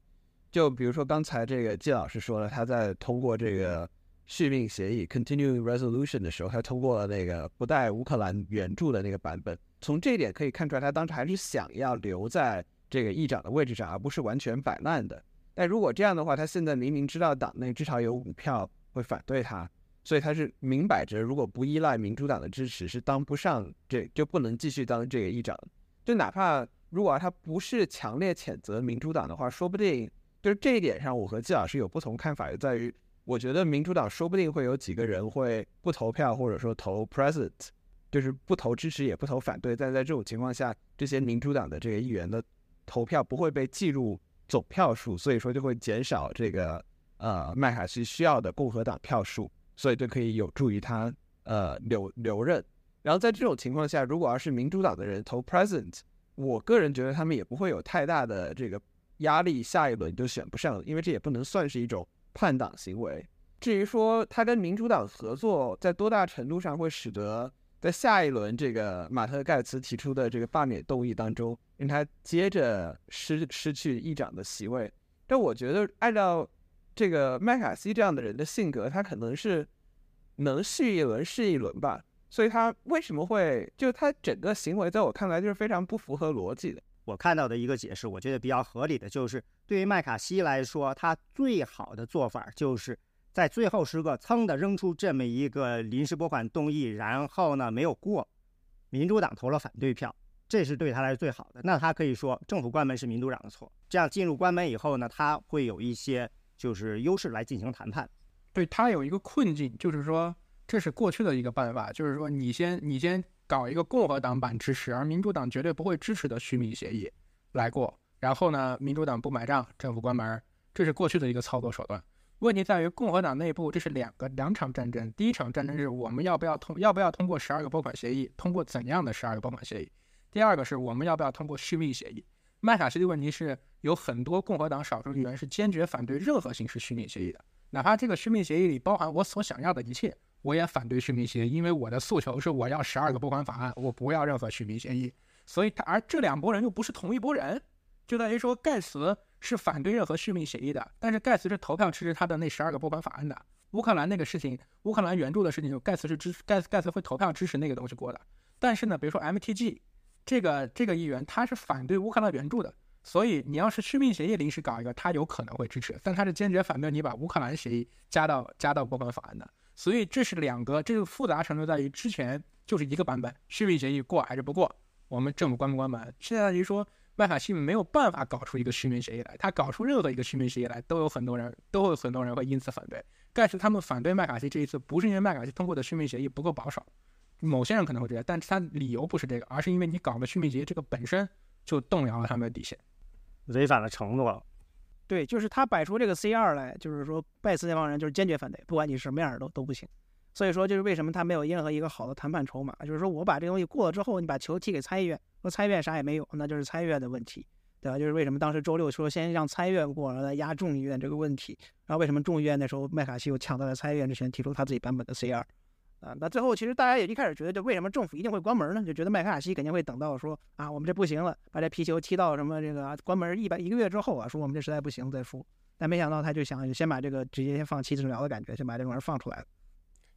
就比如说刚才这个季老师说了，他在通过这个续命协议 （Continuing Resolution） 的时候，他通过了那个不带乌克兰援助的那个版本。从这一点可以看出来，他当时还是想要留在这个议长的位置上，而不是完全摆烂的。但如果这样的话，他现在明明知道党内至少有五票会反对他。所以他是明摆着，如果不依赖民主党的支持，是当不上这就不能继续当这个议长。就哪怕如果他不是强烈谴责民主党的话，说不定就是这一点上，我和季老师有不同看法，就在于我觉得民主党说不定会有几个人会不投票，或者说投 present，就是不投支持也不投反对。但在这种情况下，这些民主党的这个议员的投票不会被计入总票数，所以说就会减少这个呃麦卡锡需要的共和党票数。所以就可以有助于他呃留留任，然后在这种情况下，如果要是民主党的人投 present，我个人觉得他们也不会有太大的这个压力，下一轮就选不上，因为这也不能算是一种叛党行为。至于说他跟民主党合作，在多大程度上会使得在下一轮这个马特盖茨提出的这个罢免动议当中，让他接着失失去议长的席位，但我觉得按照。这个麦卡锡这样的人的性格，他可能是能试一轮是一轮吧，所以他为什么会就他整个行为，在我看来就是非常不符合逻辑的。我看到的一个解释，我觉得比较合理的就是，对于麦卡锡来说，他最好的做法就是在最后时刻噌的扔出这么一个临时拨款动议，然后呢没有过，民主党投了反对票，这是对他来说最好的。那他可以说政府关门是民主党的错，这样进入关门以后呢，他会有一些。就是优势来进行谈判，对他有一个困境，就是说这是过去的一个办法，就是说你先你先搞一个共和党版支持，而民主党绝对不会支持的续命协议来过，然后呢，民主党不买账，政府关门，这是过去的一个操作手段。问题在于共和党内部这是两个两场战争，第一场战争是我们要不要通要不要通过十二个拨款协议，通过怎样的十二个拨款协议？第二个是我们要不要通过续命协议？麦卡锡的问题是有很多共和党少数议员是坚决反对任何形式续命协议的，哪怕这个续命协议里包含我所想要的一切，我也反对续命协议，因为我的诉求是我要十二个拨款法案，我不要任何续命协议。所以他而这两拨人又不是同一拨人，就在于说盖茨是反对任何续命协议的，但是盖茨是投票支持他的那十二个拨款法案的。乌克兰那个事情，乌克兰援助的事情，盖茨是支盖茨盖茨会投票支持那个东西过的。但是呢，比如说 MTG。这个这个议员他是反对乌克兰援助的，所以你要是续命协议临时搞一个，他有可能会支持，但他是坚决反对你把乌克兰协议加到加到拨款法案的。所以这是两个，这个复杂程度在于之前就是一个版本，续命协议过还是不过，我们政府关不关门？现在于说麦卡锡没有办法搞出一个续命协议来，他搞出任何一个续命协议来，都有很多人都会很多人会因此反对。但是他们反对麦卡锡这一次，不是因为麦卡锡通过的续命协议不够保守。某些人可能会这样，但是他理由不是这个，而是因为你搞的续命协议这个本身就动摇了他们的底线，违反了承诺。对，就是他摆出这个 C 二来，就是说拜斯那帮人就是坚决反对，不管你什么样都都不行。所以说，就是为什么他没有任何一个好的谈判筹码，就是说我把这东西过了之后，你把球踢给参议院，说参议院啥也没有，那就是参议院的问题。对吧？就是为什么当时周六说先让参议院过，然后再压众议院这个问题，然后为什么众议院那时候麦卡锡又抢在了参议院之前提出他自己版本的 C 二，啊，那最后其实大家也一开始觉得，就为什么政府一定会关门呢？就觉得麦卡锡肯定会等到说啊，我们这不行了，把这皮球踢到什么这个、关门一百一个月之后啊，说我们这实在不行再说。但没想到他就想先把这个直接先放弃治疗的感觉，先把这玩意儿放出来了。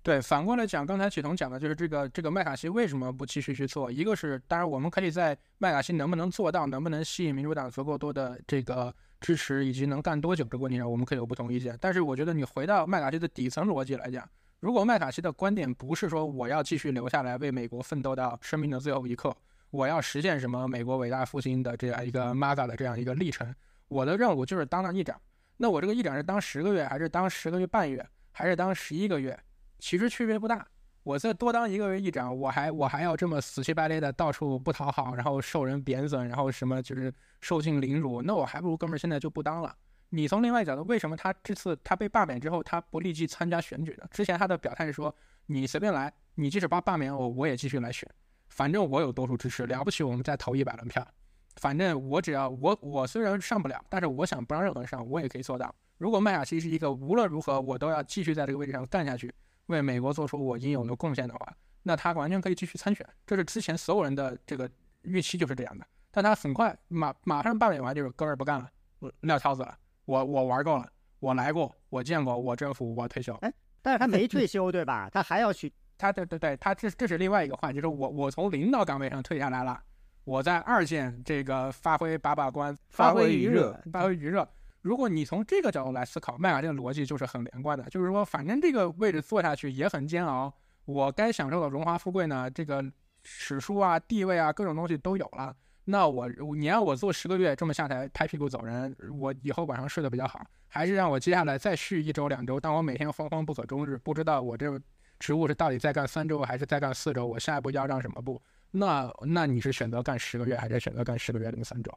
对，反过来讲，刚才启彤讲的就是这个这个麦卡锡为什么不继续去做？一个是，当然我们可以在麦卡锡能不能做到，能不能吸引民主党足够多的这个支持，以及能干多久这个问题上，我们可以有不同意见。但是我觉得你回到麦卡锡的底层逻辑来讲，如果麦卡锡的观点不是说我要继续留下来为美国奋斗到生命的最后一刻，我要实现什么美国伟大复兴的这样一个 MAGA 的这样一个历程，我的任务就是当上议长。那我这个议长是当十个月，还是当十个月半月，还是当十一个月？其实区别不大。我再多当一个月议长，我还我还要这么死乞白赖的到处不讨好，然后受人贬损，然后什么就是受尽凌辱，那我还不如哥们儿现在就不当了。你从另外一角度，为什么他这次他被罢免之后，他不立即参加选举呢？之前他的表态是说，你随便来，你即使把罢免我，我也继续来选，反正我有多数支持，了不起我们再投一百轮票。反正我只要我我虽然上不了，但是我想不让任何人上，我也可以做到。如果麦卡锡是一个无论如何我都要继续在这个位置上干下去，为美国做出我应有的贡献的话，那他完全可以继续参选。这是之前所有人的这个预期就是这样的。但他很快马马上罢免完就是哥们儿不干了，撂挑子了。我我玩够了，我来过，我见过，我征服，我退休。哎，但是他没退休对吧？他还要去。他对对对，他这这是另外一个话，就是我我从领导岗位上退下来了。我在二线这个发挥把把关，发挥余热，发挥余热。如果你从这个角度来思考，麦卡这个逻辑就是很连贯的，就是说，反正这个位置坐下去也很煎熬，我该享受的荣华富贵呢，这个史书啊、地位啊，各种东西都有了。那我你让我做十个月这么下台拍屁股走人，我以后晚上睡得比较好，还是让我接下来再续一周两周，但我每天慌慌不可终日，不知道我这职务是到底再干三周还是再干四周，我下一步要让什么步？那那你是选择干十个月，还是选择干十个月零三周？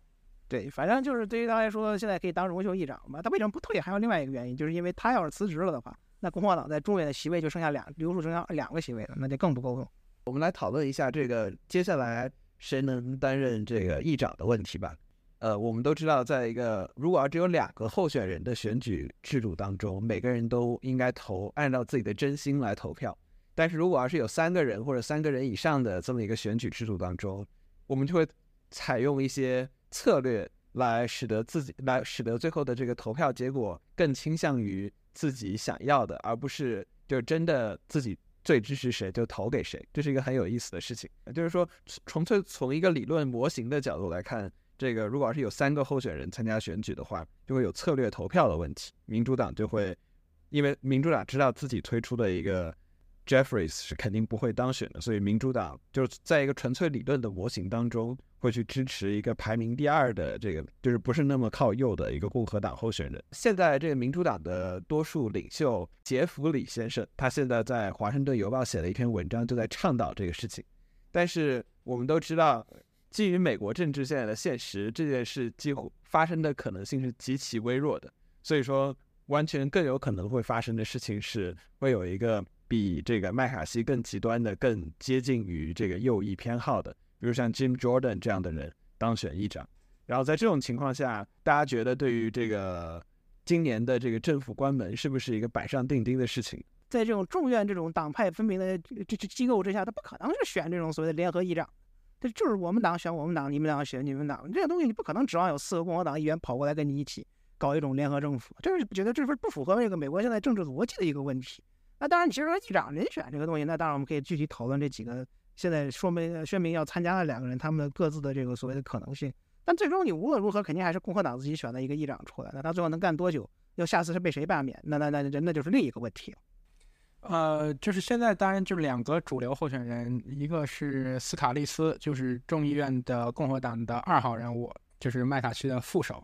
对，反正就是对于他来说，现在可以当荣休议长嘛。他为什么不退？还有另外一个原因，就是因为他要是辞职了的话，那共和党在众院的席位就剩下两，留出剩下两个席位了，那就更不够用。我们来讨论一下这个接下来谁能担任这个议长的问题吧。呃，我们都知道，在一个如果要只有两个候选人的选举制度当中，每个人都应该投按照自己的真心来投票。但是如果要是有三个人或者三个人以上的这么一个选举制度当中，我们就会采用一些策略来使得自己来使得最后的这个投票结果更倾向于自己想要的，而不是就真的自己最支持谁就投给谁。这是一个很有意思的事情。就是说，纯粹从一个理论模型的角度来看，这个如果要是有三个候选人参加选举的话，就会有策略投票的问题。民主党就会因为民主党知道自己推出的一个。Jeffries 是肯定不会当选的，所以民主党就是在一个纯粹理论的模型当中，会去支持一个排名第二的这个，就是不是那么靠右的一个共和党候选人。现在这个民主党的多数领袖杰弗里先生，他现在在《华盛顿邮报》写了一篇文章，就在倡导这个事情。但是我们都知道，基于美国政治现在的现实，这件事几乎发生的可能性是极其微弱的。所以说，完全更有可能会发生的事情是会有一个。比这个麦卡锡更极端的、更接近于这个右翼偏好的，比如像 Jim Jordan 这样的人当选议长。然后在这种情况下，大家觉得对于这个今年的这个政府关门是不是一个板上钉钉的事情？在这种众院这种党派分明的这这机构之下，他不可能是选这种所谓的联合议长，这就是我们党选我们党，你们党选你们党，这个东西你不可能指望有四个共和党议员跑过来跟你一起搞一种联合政府，这是觉得这是不符合这个美国现在政治逻辑的一个问题。那当然，其实说议长人选这个东西，那当然我们可以具体讨论这几个现在说明宣明要参加的两个人他们的各自的这个所谓的可能性。但最终你无论如何肯定还是共和党自己选的一个议长出来，那他最后能干多久？要下次是被谁罢免？那那那那那就是另一个问题。呃，就是现在当然就两个主流候选人，一个是斯卡利斯，就是众议院的共和党的二号人物，就是麦卡锡的副手，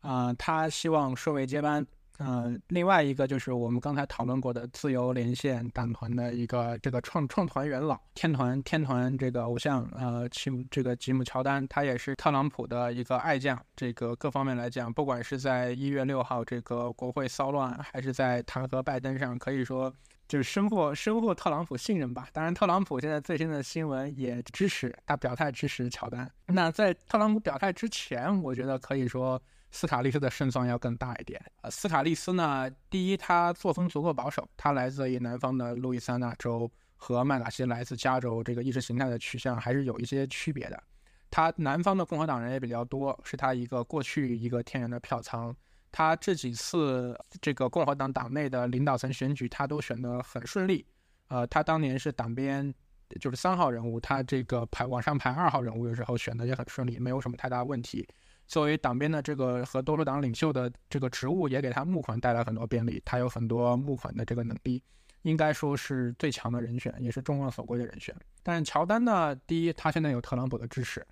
啊，他希望顺位接班。嗯，另外一个就是我们刚才讨论过的自由连线党团的一个这个创创团元老，天团天团这个偶像，呃，吉姆这个吉姆乔丹，他也是特朗普的一个爱将。这个各方面来讲，不管是在一月六号这个国会骚乱，还是在弹劾拜登上，可以说就是收获收获特朗普信任吧。当然，特朗普现在最新的新闻也支持他表态支持乔丹。那在特朗普表态之前，我觉得可以说斯卡利斯的胜算要更大一点。呃，斯卡利斯呢，第一，他作风足够保守，他来自于南方的路易斯安那州，和麦卡锡来自加州这个意识形态的取向还是有一些区别的。他南方的共和党人也比较多，是他一个过去一个天然的票仓。他这几次这个共和党党内的领导层选举，他都选得很顺利。呃，他当年是党边就是三号人物，他这个排往上排二号人物的时候选的也很顺利，没有什么太大问题。作为党边的这个和多数党领袖的这个职务，也给他募款带来很多便利。他有很多募款的这个能力，应该说是最强的人选，也是众望所归的人选。但乔丹呢，第一，他现在有特朗普的支持。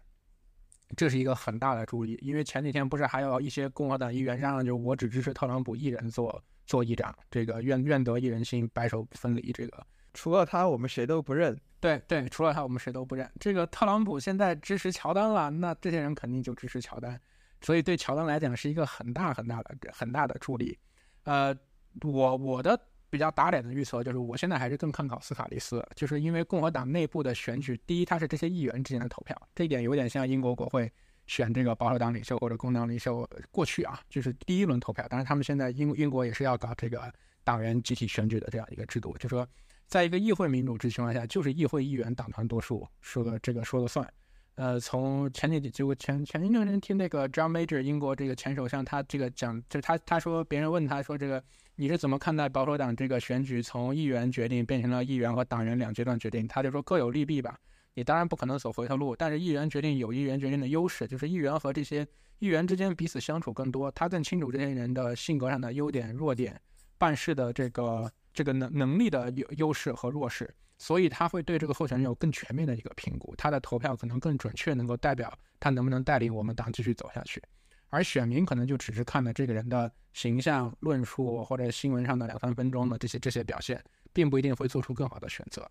这是一个很大的助力，因为前几天不是还有一些共和党议员嚷嚷，就我只支持特朗普一人做做议长，这个愿愿得一人心，白首不分离。这个除了他，我们谁都不认。对对，除了他，我们谁都不认。这个特朗普现在支持乔丹了，那这些人肯定就支持乔丹，所以对乔丹来讲是一个很大很大的很大的助力。呃，我我的。比较打脸的预测就是，我现在还是更看好斯卡利斯，就是因为共和党内部的选举，第一，它是这些议员之间的投票，这一点有点像英国国会选这个保守党领袖或者工党领袖过去啊，就是第一轮投票。但是他们现在英英国也是要搞这个党员集体选举的这样一个制度，就说在一个议会民主制情况下，就是议会议员党团多数说的这个说了算。呃，从前几就前前一段时间听那个 John Major 英国这个前首相他这个讲，就他他说别人问他说这个。你是怎么看待保守党这个选举从议员决定变成了议员和党员两阶段决定？他就说各有利弊吧。你当然不可能走回头路，但是议员决定有议员决定的优势，就是议员和这些议员之间彼此相处更多，他更清楚这些人的性格上的优点、弱点，办事的这个这个能能力的优优势和弱势，所以他会对这个候选人有更全面的一个评估，他的投票可能更准确，能够代表他能不能带领我们党继续走下去。而选民可能就只是看了这个人的形象、论述或者新闻上的两三分钟的这些这些表现，并不一定会做出更好的选择。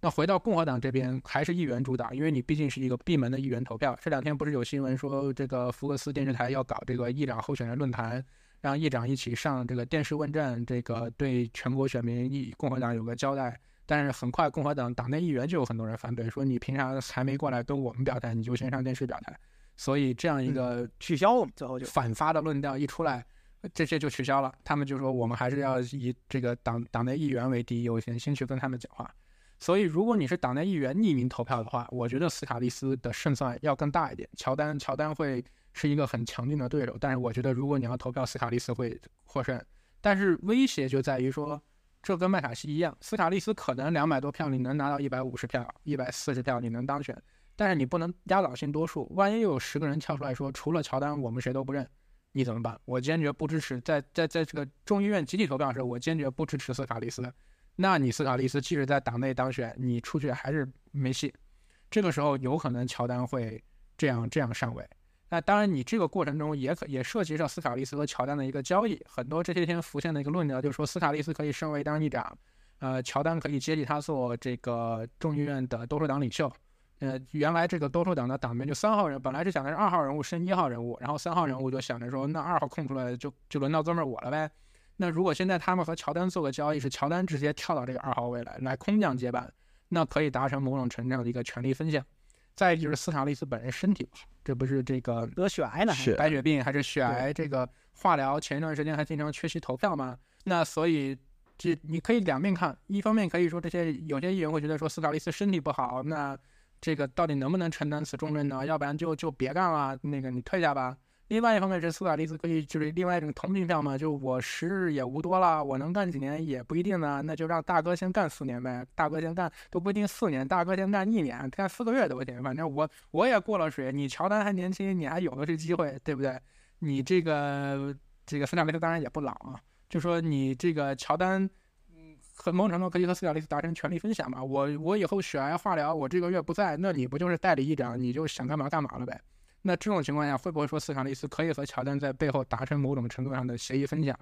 那回到共和党这边，还是议员主导，因为你毕竟是一个闭门的议员投票。这两天不是有新闻说，这个福克斯电视台要搞这个议长候选人论坛，让议长一起上这个电视问政，这个对全国选民议共和党有个交代。但是很快，共和党党内议员就有很多人反对，说你平常还没过来跟我们表态，你就先上电视表态。所以这样一个取消，最后就反发的论调一出来，这些就取消了。他们就说我们还是要以这个党党内议员为第一优先，先去跟他们讲话。所以如果你是党内议员匿名投票的话，我觉得斯卡利斯的胜算要更大一点。乔丹乔丹会是一个很强劲的对手，但是我觉得如果你要投票，斯卡利斯会获胜。但是威胁就在于说，这跟麦卡锡一样，斯卡利斯可能两百多票你能拿到一百五十票、一百四十票，你能当选。但是你不能压倒性多数，万一又有十个人跳出来说，除了乔丹，我们谁都不认，你怎么办？我坚决不支持，在在在这个众议院集体投票的时候，我坚决不支持斯卡利斯。那你斯卡利斯即使在党内当选，你出去还是没戏。这个时候有可能乔丹会这样这样上位。那当然，你这个过程中也可也涉及到斯卡利斯和乔丹的一个交易。很多这些天浮现的一个论调就是说，斯卡利斯可以升位当议长，呃，乔丹可以接替他做这个众议院的多数党领袖。呃，原来这个多数党的党员就三号人，本来是想的是二号人物升一号人物，然后三号人物就想着说，那二号空出来就就轮到哥们儿我了呗。那如果现在他们和乔丹做个交易，是乔丹直接跳到这个二号位来，来空降接班，那可以达成某种程度的一个权力分享。再就是斯卡利斯本人身体不好，这不是这个得血癌了，是白血病还是血癌？这个化疗前一段时间还经常缺席投票嘛？那所以这你可以两面看，一方面可以说这些有些议员会觉得说斯卡利斯身体不好，那。这个到底能不能承担此重任呢？要不然就就别干了，那个你退下吧。另外一方面是斯卡利斯可以就是另外一种同情票嘛，就我时日也无多了，我能干几年也不一定呢，那就让大哥先干四年呗。大哥先干都不一定四年，大哥先干一年，干四个月都行。反正我我也过了水，你乔丹还年轻，你还有的是机会，对不对？你这个这个斯卡利斯当然也不老啊，就说你这个乔丹。很某种程度可以和斯卡利斯达成权力分享嘛？我我以后血癌化疗，我这个月不在，那你不就是代理议长？你就想干嘛干嘛了呗？那这种情况下，会不会说斯卡利斯可以和乔丹在背后达成某种程度上的协议分享？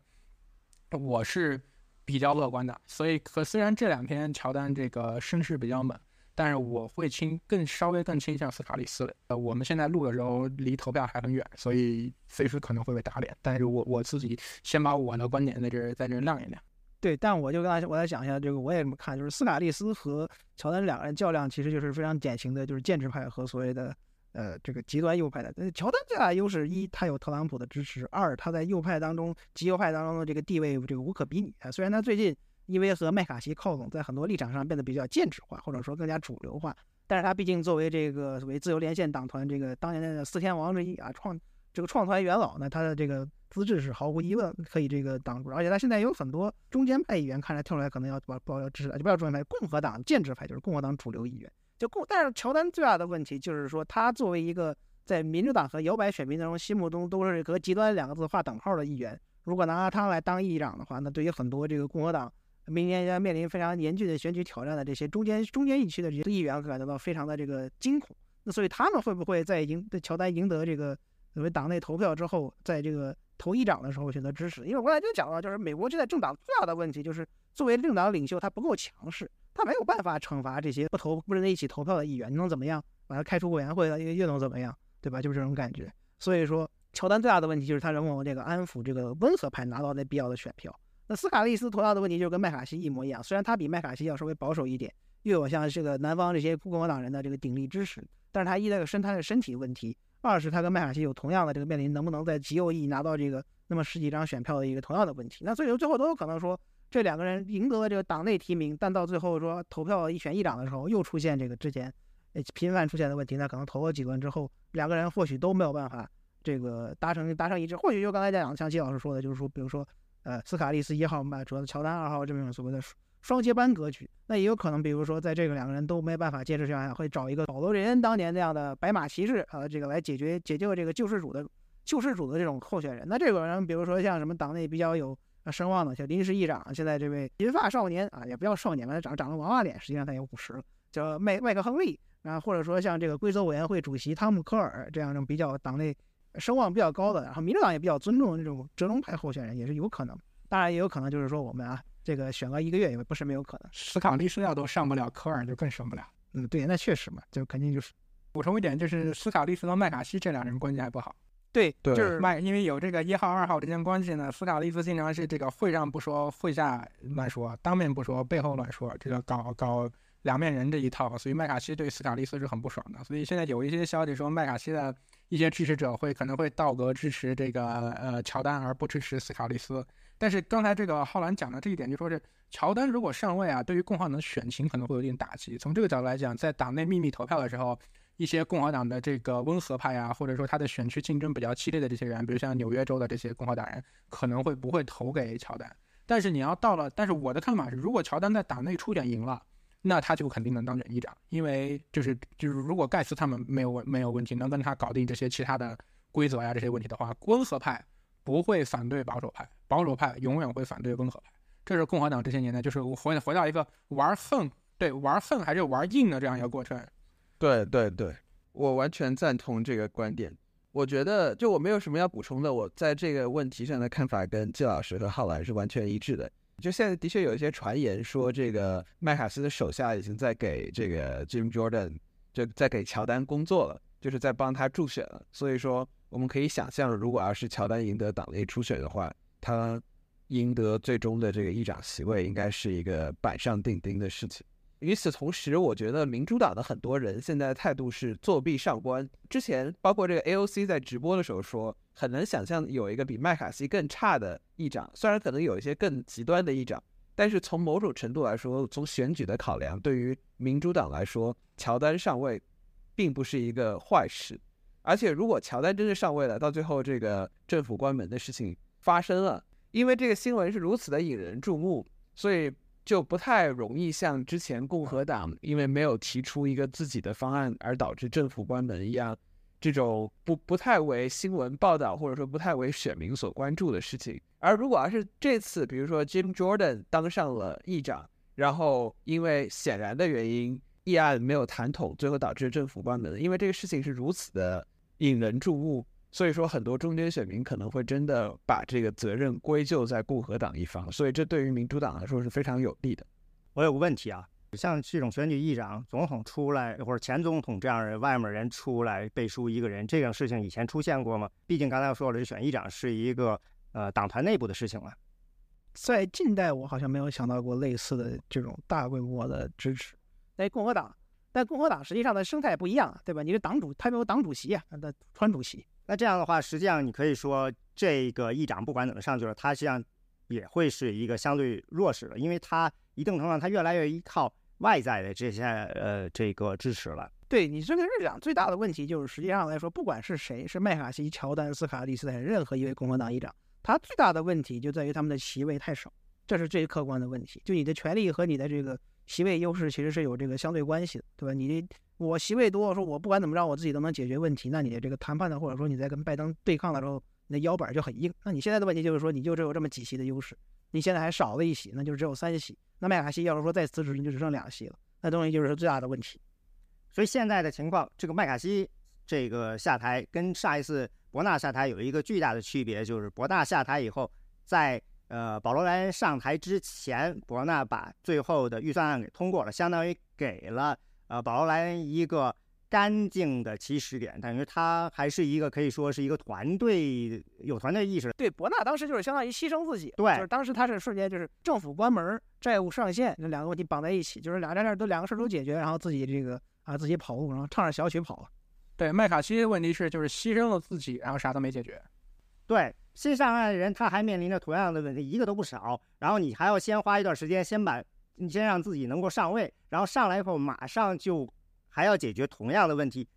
我是比较乐观的。所以，可虽然这两天乔丹这个声势比较猛，但是我会倾更稍微更倾向斯卡利斯。呃，我们现在录的时候离投票还很远，所以随时可能会被打脸。但是我我自己先把我的观点在这在这亮一亮。对，但我就刚才我再讲一下这个，我也这么看，就是斯卡利斯和乔丹两个人较量，其实就是非常典型的就是建制派和所谓的呃这个极端右派的。乔丹最大优势一，他有特朗普的支持；二，他在右派当中极右派当中的这个地位这个无可比拟啊。虽然他最近因为和麦卡锡靠拢，在很多立场上变得比较建制化，或者说更加主流化，但是他毕竟作为这个所谓自由连线党团这个当年的四天王之一啊，创这个创团元老呢，他的这个资质是毫无疑问可以这个挡住，而且他现在有很多中间派议员看来跳出来可能要把不要支持，就不要中间派，共和党建制派就是共和党主流议员，就共。但是乔丹最大的问题就是说，他作为一个在民主党和摇摆选民当中心目中都是和极端两个字划等号的议员，如果拿他来当议长的话，那对于很多这个共和党明年要面临非常严峻的选举挑战的这些中间中间一区的这些议员，感觉到非常的这个惊恐。那所以他们会不会在赢乔丹赢得这个？所谓党内投票之后，在这个投议长的时候选择支持，因为我刚才就讲到，就是美国现在政党最大的问题就是作为政党领袖，他不够强势，他没有办法惩罚这些不投不跟他一起投票的议员，你能怎么样？把他开除委员会又又能怎么样？对吧？就是这种感觉。所以说，乔丹最大的问题就是他能否这个安抚这个温和派，拿到那必要的选票。那斯卡利斯同样的问题就是跟麦卡锡一模一样，虽然他比麦卡锡要稍微保守一点，又有像这个南方这些共和党人的这个鼎力支持，但是他一那个身他的身体问题。二是他跟麦卡锡有同样的这个面临能不能在极右翼拿到这个那么十几张选票的一个同样的问题。那最后最后都有可能说这两个人赢得了这个党内提名，但到最后说投票一选议长的时候又出现这个之前呃频繁出现的问题。那可能投了几轮之后，两个人或许都没有办法这个达成达成一致。或许就刚才讲像季老师说的，就是说比如说呃斯卡利斯一号嘛，主要是乔丹二号这种所谓的。双接班格局，那也有可能，比如说，在这个两个人都没办法坚持情况下，会找一个保罗·瑞恩当年那样的白马骑士啊，这个来解决解救这个救世主的救世主的这种候选人。那这个人，比如说像什么党内比较有声望呢，像临时议长，现在这位银发少年啊，也不叫少年吧，他长长了娃娃脸，实际上他也五十了，叫麦麦克亨利啊，或者说像这个规则委员会主席汤姆·科尔这样种比较党内声望比较高的，然后民主党也比较尊重的这种折中派候选人，也是有可能。当然，也有可能就是说我们啊。这个选个一个月也不是没有可能。斯卡利斯要都上不了，科尔就更上不了。嗯，对，那确实嘛，就肯定就是。补充一点，就是斯卡利斯和麦卡锡这两人关系还不好。对，就是麦，因为有这个一号、二号之间关系呢，斯卡利斯经常是这个会上不说，会下乱说，当面不说，背后乱说，这个搞搞两面人这一套，所以麦卡锡对斯卡利斯是很不爽的。所以现在有一些消息说，麦卡锡的一些支持者会可能会倒戈支持这个呃乔丹，而不支持斯卡利斯。但是刚才这个浩然讲的这一点，就说是乔丹如果上位啊，对于共和党的选情可能会有点打击。从这个角度来讲，在党内秘密投票的时候，一些共和党的这个温和派呀，或者说他的选区竞争比较激烈的这些人，比如像纽约州的这些共和党人，可能会不会投给乔丹？但是你要到了，但是我的看法是，如果乔丹在党内初选赢了，那他就肯定能当选议长，因为就是就是如果盖茨他们没有问没有问题，能跟他搞定这些其他的规则呀这些问题的话，温和派。不会反对保守派，保守派永远会反对温和派。这是共和党这些年的，就是回回到一个玩横，对玩横还是玩硬的这样一个过程。对对对，我完全赞同这个观点。我觉得就我没有什么要补充的，我在这个问题上的看法跟季老师和浩然是完全一致的。就现在的确有一些传言说，这个麦卡锡的手下已经在给这个 Jim Jordan 就在给乔丹工作了，就是在帮他助选了。所以说。我们可以想象，如果要是乔丹赢得党内初选的话，他赢得最终的这个议长席位，应该是一个板上钉钉的事情。与此同时，我觉得民主党的很多人现在态度是作弊上官。之前包括这个 AOC 在直播的时候说，很难想象有一个比麦卡锡更差的议长。虽然可能有一些更极端的议长，但是从某种程度来说，从选举的考量，对于民主党来说，乔丹上位并不是一个坏事。而且，如果乔丹真的上位了，到最后这个政府关门的事情发生了，因为这个新闻是如此的引人注目，所以就不太容易像之前共和党因为没有提出一个自己的方案而导致政府关门一样，这种不不太为新闻报道或者说不太为选民所关注的事情。而如果要是这次，比如说 Jim Jordan 当上了议长，然后因为显然的原因议案没有谈妥，最后导致政府关门，因为这个事情是如此的。引人注目，所以说很多中间选民可能会真的把这个责任归咎在共和党一方，所以这对于民主党来说是非常有利的。我有个问题啊，像这种选举议长、总统出来或者前总统这样的外面人出来背书一个人，这种事情以前出现过吗？毕竟刚才说了，这选议长是一个呃党团内部的事情嘛。在近代我好像没有想到过类似的这种大规模的支持。在共和党，但共和党实际上的生态不一样，对吧？你是党主，他没有党主席啊，那川主席。那这样的话，实际上你可以说，这个议长不管怎么上去了，他实际上也会是一个相对弱势的，因为他一定程度上他越来越依靠外在的这些呃这个支持了。对你这个日长最大的问题就是，实际上来说，不管是谁，是麦卡锡、乔丹、斯卡利斯，坦任何一位共和党议长，他最大的问题就在于他们的席位太少，这是最客观的问题。就你的权力和你的这个席位优势其实是有这个相对关系的，对吧？你我席位多，说我不管怎么着，我自己都能解决问题，那你这个谈判的，或者说你在跟拜登对抗的时候，你的腰板就很硬。那你现在的问题就是说，你就只有这么几席的优势，你现在还少了一席，那就只有三席。那麦卡锡要是说再辞职，你就只剩两席了，那东西就是最大的问题。所以现在的情况，这个麦卡锡这个下台跟上一次伯纳下台有一个巨大的区别，就是伯纳下台以后，在呃保罗莱恩上台之前，伯纳把最后的预算案给通过了，相当于给了呃保罗莱恩一个干净的起始点，等于他还是一个可以说是一个团队有团队意识。对，伯纳当时就是相当于牺牲自己，对，就是当时他是瞬间就是政府关门、债务上限这两个问题绑在一起，就是俩这都两个事都解决，然后自己这个。啊，自己跑路，然后唱着小曲跑了。对，麦卡锡的问题是，就是牺牲了自己，然后啥都没解决。对，新上岸的人他还面临着同样的问题，一个都不少。然后你还要先花一段时间，先把你先让自己能够上位，然后上来以后马上就还要解决同样的问题。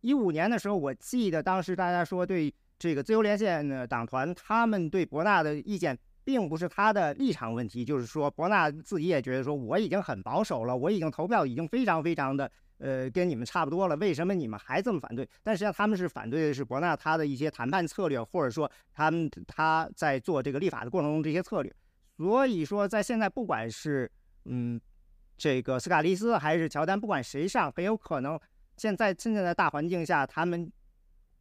一五年的时候，我记得当时大家说对这个自由连线的党团，他们对伯纳的意见。并不是他的立场问题，就是说伯纳自己也觉得说我已经很保守了，我已经投票已经非常非常的呃跟你们差不多了，为什么你们还这么反对？但实际上他们是反对的是伯纳他的一些谈判策略，或者说他们他在做这个立法的过程中这些策略。所以说在现在不管是嗯这个斯卡利斯还是乔丹，不管谁上，很有可能现在现在的大环境下，他们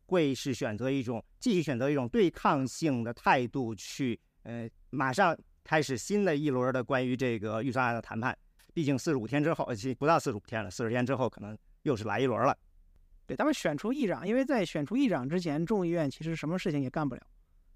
会是选择一种继续选择一种对抗性的态度去。呃，马上开始新的一轮的关于这个预算案的谈判。毕竟四十五天之后，其不到四十五天了，四十天之后可能又是来一轮了。对他们选出议长，因为在选出议长之前，众议院其实什么事情也干不了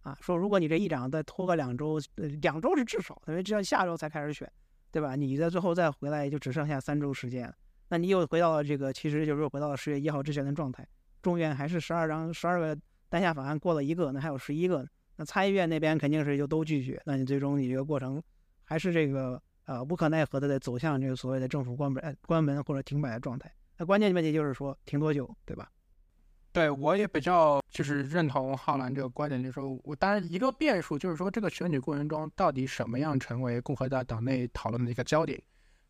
啊。说如果你这议长再拖个两周，呃，两周是至少，因为这要下周才开始选，对吧？你在最后再回来，就只剩下三周时间，那你又回到了这个，其实就是回到了十月一号之前的状态。众院还是十二张，十二个单下法案过了一个，那还有十一个。那参议院那边肯定是就都拒绝，那你最终你这个过程还是这个呃无可奈何的在走向这个所谓的政府关门、关门或者停摆的状态。那关键问题就是说停多久，对吧？对我也比较就是认同浩兰这个观点，就是说我当然一个变数就是说这个选举过程中到底什么样成为共和党党内讨论的一个焦点。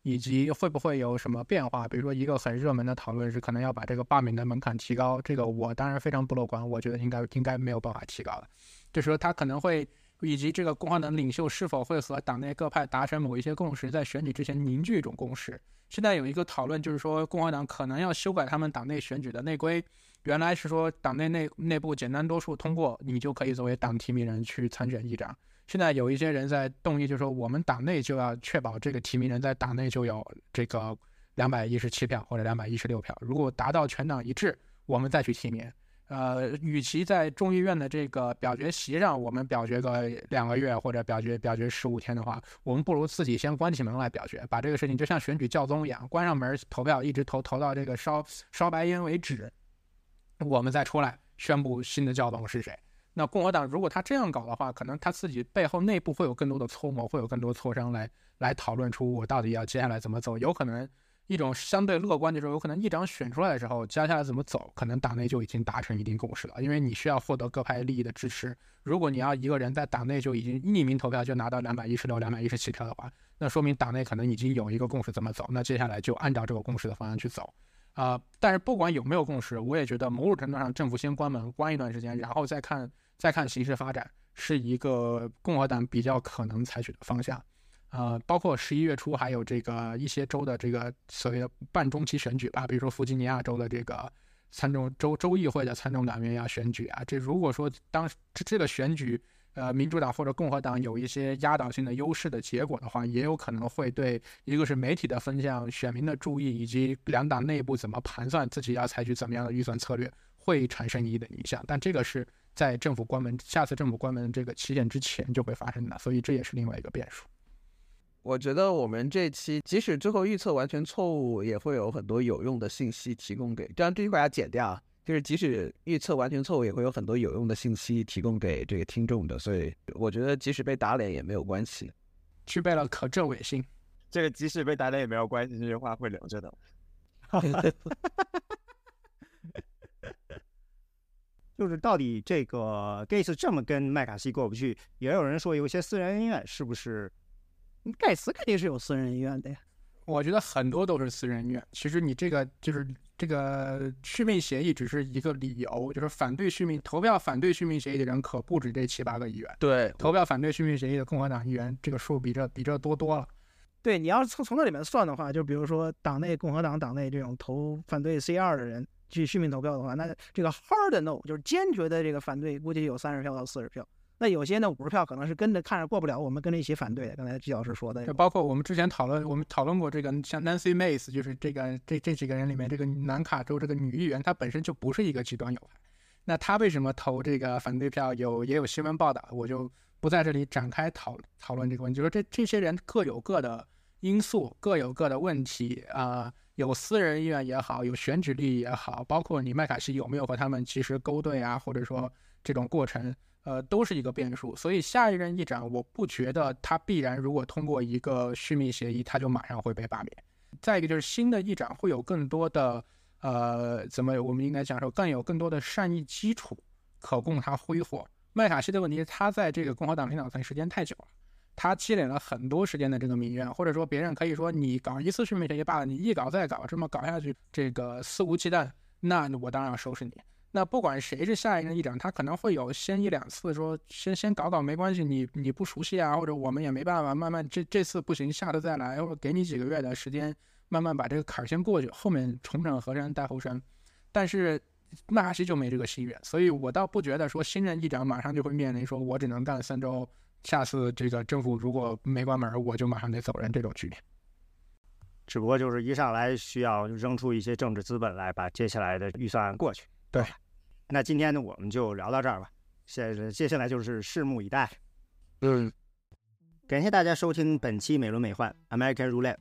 以及会不会有什么变化？比如说，一个很热门的讨论是可能要把这个罢免的门槛提高。这个我当然非常不乐观，我觉得应该应该没有办法提高的。就是说，他可能会以及这个共和党领袖是否会和党内各派达成某一些共识，在选举之前凝聚一种共识。现在有一个讨论，就是说共和党可能要修改他们党内选举的内规。原来是说党内内内部简单多数通过，你就可以作为党提名人去参选议长。现在有一些人在动议，就说我们党内就要确保这个提名人在党内就有这个两百一十七票或者两百一十六票，如果达到全党一致，我们再去提名。呃，与其在众议院的这个表决席上，我们表决个两个月或者表决表决十五天的话，我们不如自己先关起门来表决，把这个事情就像选举教宗一样，关上门投票，一直投投到这个烧烧白烟为止，我们再出来宣布新的教宗是谁。那共和党如果他这样搞的话，可能他自己背后内部会有更多的搓磨，会有更多磋商来来讨论出我到底要接下来怎么走。有可能一种相对乐观的时候，有可能议长选出来的时候，接下来怎么走，可能党内就已经达成一定共识了。因为你需要获得各派利益的支持。如果你要一个人在党内就已经匿名投票就拿到两百一十六、两百一十七票的话，那说明党内可能已经有一个共识怎么走。那接下来就按照这个共识的方向去走。啊，但是不管有没有共识，我也觉得某种程度上政府先关门关一段时间，然后再看。再看形势发展，是一个共和党比较可能采取的方向，呃，包括十一月初还有这个一些州的这个所谓的半中期选举吧，比如说弗吉尼亚州的这个参众州州议会的参众党员要选举啊，这如果说当这这个选举，呃，民主党或者共和党有一些压倒性的优势的结果的话，也有可能会对一个是媒体的分向、选民的注意，以及两党内部怎么盘算自己要采取怎么样的预算策略。会产生一定的影响，但这个是在政府关门下次政府关门这个期限之前就会发生的，所以这也是另外一个变数。我觉得我们这期即使最后预测完全错误，也会有很多有用的信息提供给。这样这句话要剪掉，就是即使预测完全错误，也会有很多有用的信息提供给这个听众的。所以我觉得即使被打脸也没有关系。具备了可证伪性，这个即使被打脸也没有关系，这句话会留着的。就是到底这个 Gates 这么跟麦卡锡过不去，也有人说有一些私人恩怨，是不是？盖茨肯定是有私人恩怨的呀。我觉得很多都是私人恩怨。其实你这个就是这个续命协议只是一个理由，就是反对续命投票反对续命协议的人可不止这七八个议员。对，投票反对续命协议的共和党议员这个数比这比这多多了。对，你要是从从这里面算的话，就比如说党内共和党党内这种投反对 C 二的人去续命投票的话，那这个 hard no 就是坚决的这个反对，估计有三十票到四十票。那有些呢五十票可能是跟着看着过不了，我们跟着一起反对。刚才季老师说的，就包括我们之前讨论，我们讨论过这个像 Nancy Mace，就是这个这这几个人里面，这个南卡州这个女议员，她本身就不是一个极端右派。那她为什么投这个反对票？有也有新闻报道，我就不在这里展开讨讨论这个问题。就说这这些人各有各的因素，各有各的问题啊，有私人意愿也好，有选举利益也好，包括你麦卡锡有没有和他们及时勾兑啊，或者说这种过程。呃，都是一个变数，所以下一任议长，我不觉得他必然如果通过一个续命协议，他就马上会被罢免。再一个就是新的议长会有更多的，呃，怎么我们应该讲说更有更多的善意基础可供他挥霍。麦卡锡的问题，他在这个共和党领导层时间太久了，他积累了很多时间的这个民怨，或者说别人可以说你搞一次续命协议罢了，你一搞再搞，这么搞下去，这个肆无忌惮，那我当然要收拾你。那不管谁是下一任议长，他可能会有先一两次说先先搞搞没关系，你你不熟悉啊，或者我们也没办法，慢慢这这次不行，下次再来，或者给你几个月的时间，慢慢把这个坎儿先过去，后面重整河山待后山。但是麦卡锡就没这个心愿，所以我倒不觉得说新任议长马上就会面临说我只能干三周，下次这个政府如果没关门，我就马上得走人这种局面。只不过就是一上来需要扔出一些政治资本来把接下来的预算案过去。对。那今天呢，我们就聊到这儿吧。接接下来就是拭目以待。嗯，感谢大家收听本期美轮美奂 American Roulette，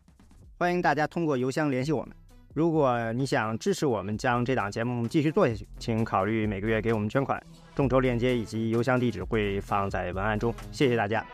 欢迎大家通过邮箱联系我们。如果你想支持我们将这档节目继续做下去，请考虑每个月给我们捐款。众筹链接以及邮箱地址会放在文案中。谢谢大家。